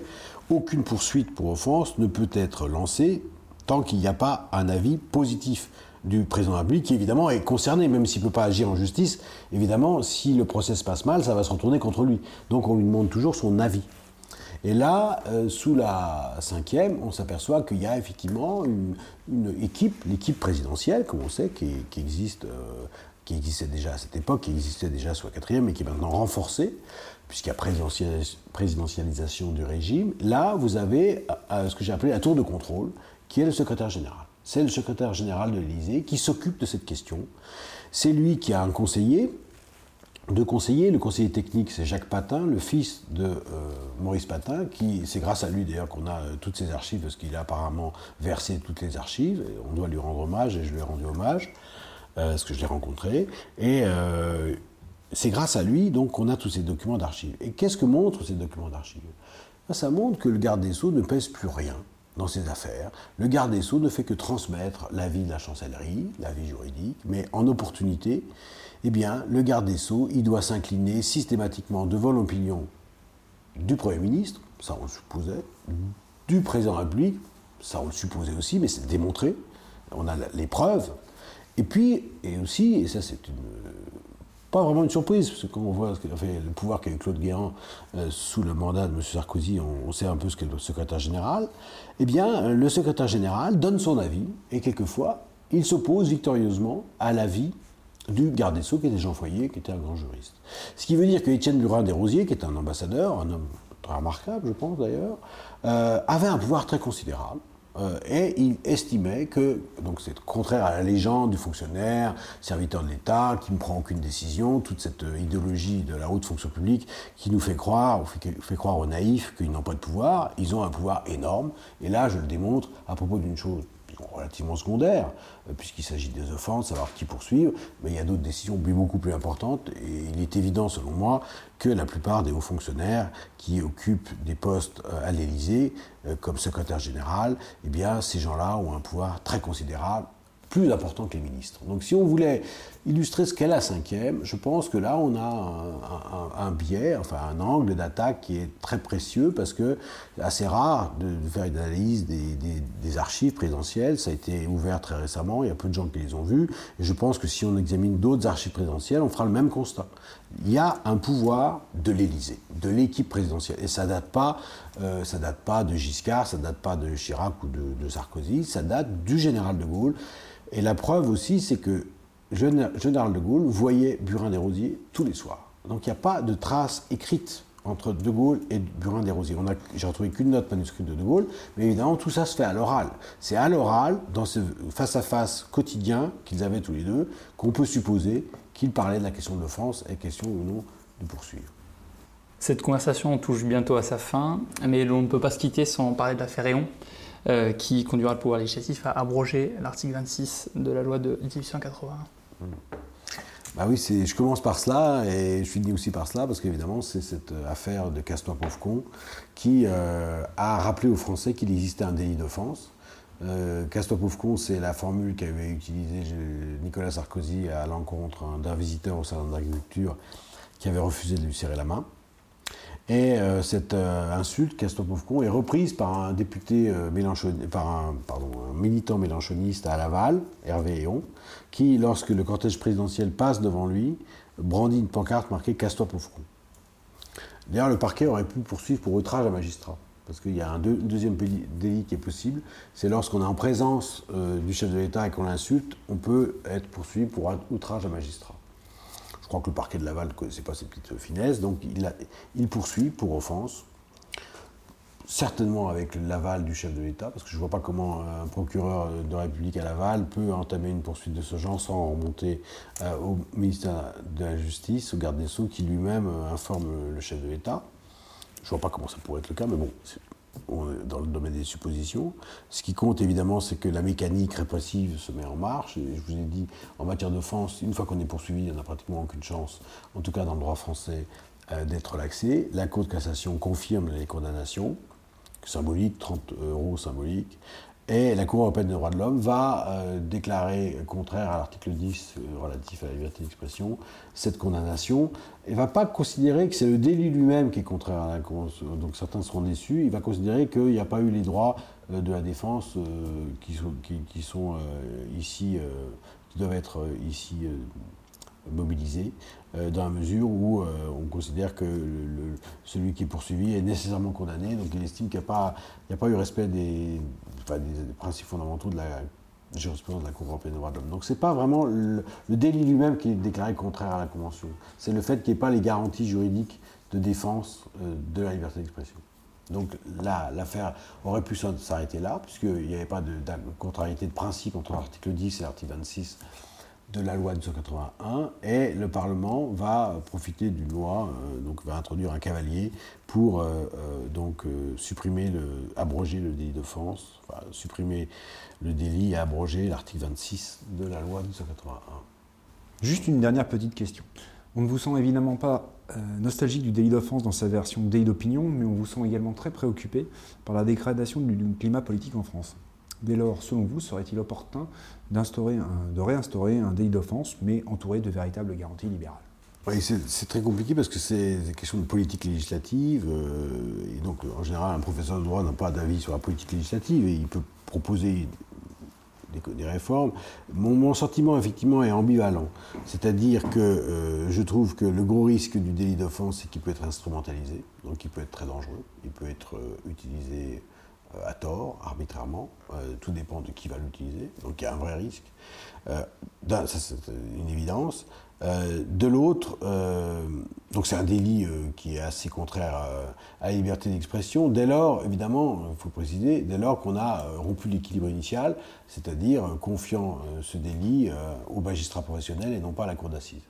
aucune poursuite pour offense ne peut être lancée tant qu'il n'y a pas un avis positif du président de la République, qui évidemment est concerné, même s'il ne peut pas agir en justice. Évidemment, si le procès se passe mal, ça va se retourner contre lui. Donc on lui demande toujours son avis. Et là, euh, sous la cinquième, on s'aperçoit qu'il y a effectivement une, équipe, l'équipe présidentielle, comme on sait, qui, existe, euh, qui existait déjà à cette époque, qui existait déjà sous la quatrième, mais qui est maintenant renforcée, puisqu'il y a présidentialisation du régime, là, vous avez euh, euh, ce que j'ai appelé la tour de contrôle, qui est le secrétaire général. C'est le secrétaire général de l'Élysée qui s'occupe de cette question. C'est lui qui a un conseiller, deux conseillers. Le conseiller technique, c'est Jacques Patin, le fils de euh, Maurice Patin, qui, c'est grâce à lui d'ailleurs qu'on a toutes ces archives, parce qu'il a apparemment versé toutes les archives. On doit lui rendre hommage, et je lui ai rendu hommage, parce que je l'ai rencontré. Et c'est grâce à lui donc qu'on a tous ces documents d'archives. Et qu'est-ce que montrent ces documents d'archives? Ben, Ça montre que le garde des Sceaux ne pèse plus rien dans ses affaires. Le garde des Sceaux ne fait que transmettre l'avis de la chancellerie, l'avis juridique, mais en opportunité, eh bien, le garde des Sceaux, il doit s'incliner systématiquement devant l'opinion du Premier ministre, ça on le supposait, du Président de la République, ça on le supposait aussi, mais c'est démontré, on a les preuves, et puis, et aussi, et ça c'est une pas vraiment une surprise, parce que quand on voit le pouvoir qu'a eu Claude Guéant euh, sous le mandat de M. Sarkozy, on, sait un peu ce qu'est le secrétaire général, eh bien, euh, le secrétaire général donne son avis, et quelquefois, il s'oppose victorieusement à l'avis du garde des Sceaux, qui était Jean Foyer, qui était un grand juriste. Ce qui veut dire que Étienne Burin Desrosiers, qui est un ambassadeur, un homme très remarquable, je pense d'ailleurs, euh, avait un pouvoir très considérable. Euh, et il estimait que, donc c'est contraire à la légende du fonctionnaire, serviteur de l'État, qui ne prend aucune décision, toute cette euh, idéologie de la haute fonction publique qui nous fait croire, ou fait, fait croire aux naïfs qu'ils n'ont pas de pouvoir, ils ont un pouvoir énorme. Et là, je le démontre à propos d'une chose relativement secondaire, euh, puisqu'il s'agit des offenses, savoir qui poursuivre, mais il y a d'autres décisions beaucoup plus importantes, et il est évident, selon moi, que la plupart des hauts fonctionnaires qui occupent des postes euh, à l'Élysée, euh, comme secrétaire général, eh bien, ces gens-là ont un pouvoir très considérable plus important que les ministres. Donc si on voulait illustrer ce qu'est la cinquième, je pense que là on a un, biais, enfin un angle d'attaque qui est très précieux parce que assez rare de, faire une analyse des, archives présidentielles. Ça a été ouvert très récemment, il y a peu de gens qui les ont vues. Et je pense que si on examine d'autres archives présidentielles, on fera le même constat. Il y a un pouvoir de l'Élysée, de l'équipe présidentielle. Et ça date pas, euh, date pas de Giscard, ça date pas de Chirac ou de Sarkozy, ça date du général de Gaulle. Et la preuve aussi, c'est que Général de Gaulle voyait Burin des Rosiers tous les soirs. Donc il n'y a pas de trace écrite entre De Gaulle et Burin des Rosiers. J'ai retrouvé qu'une note manuscrite de De Gaulle, mais évidemment tout ça se fait à l'oral. C'est à l'oral, dans ce face-à-face quotidien qu'ils avaient tous les deux, qu'on peut supposer qu'ils parlaient de la question de l'offense et question ou non de poursuivre. Cette conversation touche bientôt à sa fin, mais l'on ne peut pas se quitter sans parler de l'affaire Réon. Euh, qui conduira le pouvoir législatif à abroger l'article 26 de la loi de 1881. Bah oui, je commence par cela et je finis aussi par cela parce qu'évidemment c'est cette euh, affaire de Pauvcon qui euh, a rappelé aux Français qu'il existait un délit d'offense. Euh, Pauvcon, c'est la formule qu'avait utilisée Nicolas Sarkozy à l'encontre d'un visiteur au salon d'agriculture qui avait refusé de lui serrer la main. Et euh, cette euh, insulte, Castor Pauvcon, est reprise par un député euh, par un, militant mélanchoniste à Laval, Hervé Héon, qui, lorsque le cortège présidentiel passe devant lui, brandit une pancarte marquée Pauvcon. D'ailleurs, le parquet aurait pu poursuivre pour outrage à magistrat. Parce qu'il y a un deuxième délit qui est possible, c'est lorsqu'on est en présence du chef de l'État et qu'on l'insulte, on peut être poursuivi pour outrage à magistrat. Je crois que le parquet de Laval ne connaissait pas ces petites finesses, donc il, poursuit pour offense, certainement avec l'aval du chef de l'État, parce que je ne vois pas comment un procureur de la République à Laval peut entamer une poursuite de ce genre sans remonter euh, au ministère de la Justice, au garde des Sceaux, qui lui-même euh, informe le chef de l'État. Je ne vois pas comment ça pourrait être le cas, mais bon, dans le domaine des suppositions. Ce qui compte évidemment, c'est que la mécanique répressive se met en marche. Je vous ai dit, en matière d'offense, une fois qu'on est poursuivi, on n'a pratiquement aucune chance, en tout cas dans le droit français, euh, d'être relaxé. La Cour de cassation confirme les condamnations, symboliques, 30 euros symboliques. Et la Cour européenne des droits de l'homme va euh, déclarer contraire à l'article 10 euh, relatif à la liberté d'expression cette condamnation et va pas considérer que c'est le délit lui-même qui est contraire à la Convention. Donc certains seront déçus. Il va considérer qu'il n'y a pas eu les droits euh, de la défense qui sont, ici, qui doivent être ici mobilisés. Euh, dans la mesure où euh, on considère que celui qui est poursuivi est nécessairement condamné, donc il estime qu'il n'y a, pas eu respect des, principes fondamentaux de la jurisprudence de la Cour européenne des droits de l'homme. Donc ce n'est pas vraiment le, délit lui-même qui est déclaré contraire à la Convention, c'est le fait qu'il n'y ait pas les garanties juridiques de défense euh, de la liberté d'expression. Donc là, l'affaire aurait pu s'arrêter là, puisqu'il n'y avait pas de, contrariété de principe entre l'article 10 et l'article 26 de la loi de 1981 et le Parlement va profiter d'une loi, euh, donc va introduire un cavalier pour euh, euh, donc supprimer le, abroger le délit d'offense, supprimer le délit et abroger l'article 26 de la loi de 1981. Juste une dernière petite question. On ne vous sent évidemment pas nostalgique du délit d'offense dans sa version délit d'opinion, mais on vous sent également très préoccupé par la dégradation du climat politique en France. Dès lors, selon vous, serait-il opportun de réinstaurer un délit d'offense, mais entouré de véritables garanties libérales? Oui, c'est très compliqué parce que c'est des questions de politique législative. Euh, et donc, en général, un professeur de droit n'a pas d'avis sur la politique législative et il peut proposer des, réformes. Mon, sentiment, effectivement, est ambivalent. C'est-à-dire que euh, je trouve que le gros risque du délit d'offense, c'est qu'il peut être instrumentalisé, donc il peut être très dangereux, il peut être euh, utilisé à tort, arbitrairement, tout dépend de qui va l'utiliser, donc il y a un vrai risque. Ça c'est une évidence. Euh, de l'autre, donc c'est un délit qui est assez contraire à, la liberté d'expression. Dès lors, évidemment, il faut préciser, dès lors qu'on a rompu l'équilibre initial, c'est-à-dire confiant ce délit au magistrat professionnel et non pas à la cour d'assises.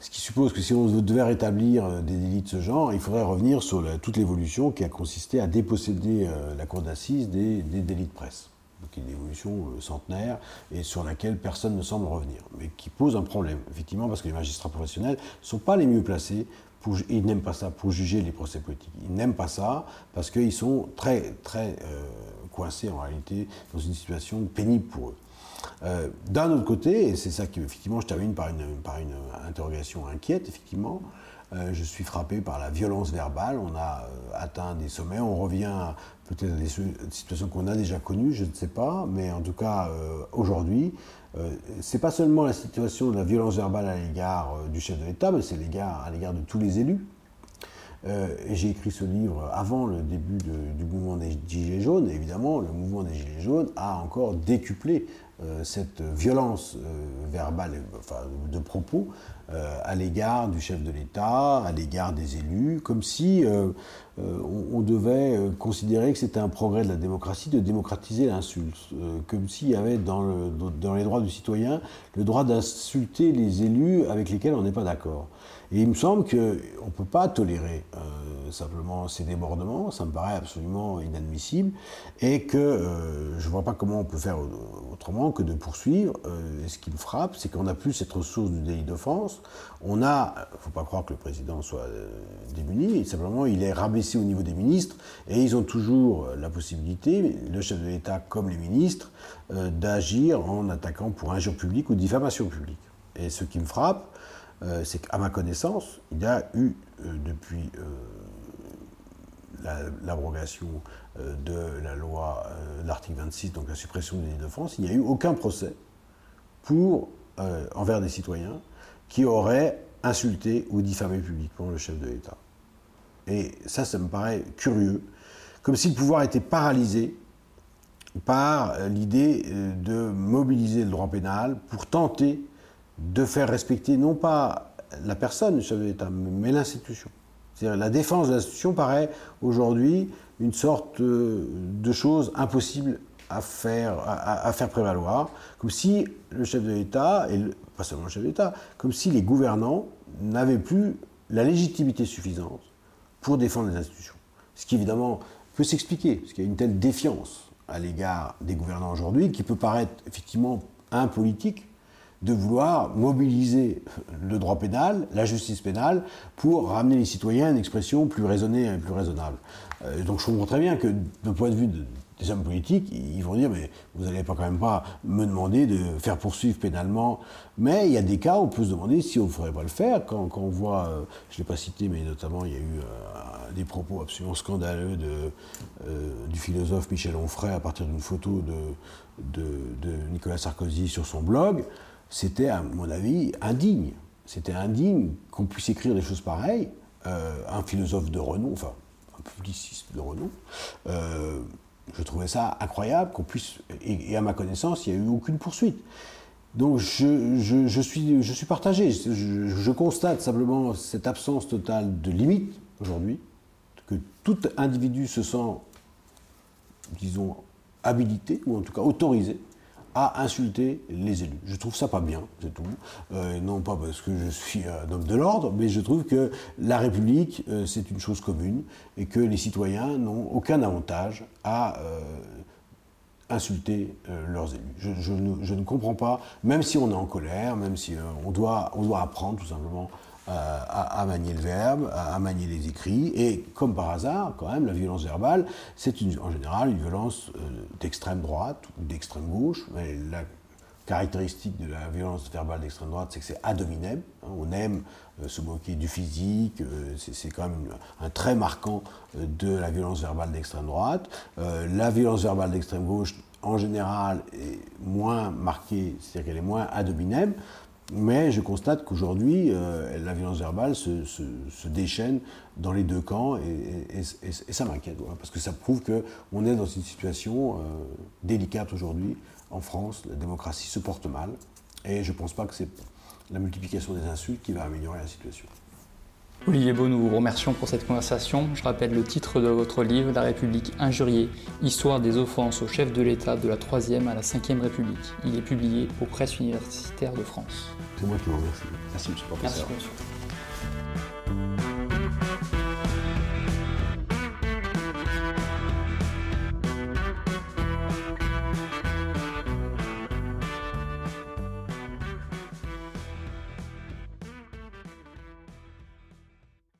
Ce qui suppose que si on devait rétablir euh, des délits de ce genre, il faudrait revenir sur toute l'évolution qui a consisté à déposséder euh, la cour d'assises des, délits de presse. Donc une évolution euh, centenaire et sur laquelle personne ne semble revenir, mais qui pose un problème, effectivement, parce que les magistrats professionnels ne sont pas les mieux placés pour, ils n'aiment pas ça pour juger les procès politiques. Ils n'aiment pas ça parce qu'ils sont très, très coincés en réalité dans une situation pénible pour eux. Euh, d'un autre côté, et c'est ça qui, effectivement, je termine par une, par une interrogation inquiète, effectivement, euh, je suis frappé par la violence verbale. On a euh, atteint des sommets. On revient peut-être à des situations qu'on a déjà connues, je ne sais pas. Mais en tout cas, aujourd'hui, c'est pas seulement la situation de la violence verbale à l'égard du chef de l'État, mais c'est à l'égard de tous les élus. J'ai écrit ce livre avant le début du mouvement des Gilets jaunes. évidemment, le mouvement des Gilets jaunes a encore décuplé euh, cette violence euh, verbale, enfin, de propos, euh, à l'égard du chef de l'État, à l'égard des élus, comme si on, devait considérer que c'était un progrès de la démocratie de démocratiser l'insulte, comme s'il y avait dans les droits du citoyen le droit d'insulter les élus avec lesquels on n'est pas d'accord. Et il me semble qu'on ne peut pas tolérer euh, simplement ces débordements, ça me paraît absolument inadmissible, et que euh, je ne vois pas comment on peut faire autrement que de poursuivre. Euh, et ce qui me frappe, c'est qu'on n'a plus cette ressource du délit d'offense. On a, il ne faut pas croire que le président soit démuni, simplement il est rabaissé au niveau des ministres, et ils ont toujours la possibilité, le chef de l'État comme les ministres, d'agir en attaquant pour injure publique ou diffamation publique. Et ce qui me frappe, euh, c'est qu'à ma connaissance, il y a eu euh, depuis euh, l'abrogation de la loi, l'article 26, donc la suppression de l'île de France, il n'y a eu aucun procès pour, envers des citoyens qui auraient insulté ou diffamé publiquement le chef de l'État. Et ça, ça me paraît curieux comme si le pouvoir était paralysé par l'idée de mobiliser le droit pénal pour tenter de faire respecter non pas la personne du chef de l'État, mais l'institution. C'est-à-dire la défense de l'institution paraît aujourd'hui une sorte euh, de chose impossible à faire, à, faire prévaloir, comme si le chef de l'État, et pas seulement le chef de l'État, comme si les gouvernants n'avaient plus la légitimité suffisante pour défendre les institutions. Ce qui évidemment peut s'expliquer, parce qu'il y a une telle défiance à l'égard des gouvernants aujourd'hui, qui peut paraître effectivement impolitique de vouloir mobiliser le droit pénal, la justice pénale, pour ramener les citoyens à une expression plus raisonnée et plus raisonnable. Euh, donc je comprends très bien que, d'un point de vue des hommes politiques, ils vont dire mais vous n'allez pas quand même pas me demander de faire poursuivre pénalement. Mais il y a des cas où on peut se demander si on ne ferait pas le faire. Quand, on voit, euh, je ne l'ai pas cité, mais notamment il y a eu euh, des propos absolument scandaleux de, du philosophe Michel Onfray à partir d'une photo de, de, Nicolas Sarkozy sur son blog. C'était, à mon avis, indigne. C'était indigne qu'on puisse écrire des choses pareilles. un philosophe de renom, enfin publiciste de renom. Euh, je trouvais ça incroyable qu'on puisse, et, à ma connaissance, il n'y a eu aucune poursuite. Donc je, suis, partagé. Je, constate simplement cette absence totale de limite aujourd'hui, que tout individu se sent, disons, habilité, ou en tout cas autorisé, à insulter les élus. Je trouve ça pas bien, c'est tout. Euh, non pas parce que je suis un homme de l'ordre, mais je trouve que la République, euh, c'est une chose commune et que les citoyens n'ont aucun avantage à euh, insulter leurs élus. Je, ne, je, ne, comprends pas, même si on est en colère, même si on, doit, on doit apprendre tout simplement euh, à, manier le verbe, à, manier les écrits. Et comme par hasard, quand même, la violence verbale, c'est en général une violence euh, d'extrême droite ou d'extrême gauche. La caractéristique de la violence verbale d'extrême droite, c'est que c'est ad hominem. Hein. on aime euh, se moquer du physique. c'est quand même un trait marquant de la violence verbale d'extrême droite. la violence verbale d'extrême gauche, en général, est moins marquée, c'est-à-dire qu'elle est moins ad hominem. Mais je constate qu'aujourd'hui, euh, la violence verbale se, déchaîne dans les deux camps et, ça m'inquiète, parce que ça prouve qu'on est dans une situation euh, délicate aujourd'hui en France. La démocratie se porte mal et je ne pense pas que c'est la multiplication des insultes qui va améliorer la situation. Olivier Beau, nous vous remercions pour cette conversation. Je rappelle le titre de votre livre, La République injuriée, histoire des offenses au chef de l'État de la 3e à la 5e République. Il est publié aux presses universitaires de France. C'est moi qui vous remercie. Merci, M. le professeur. Merci,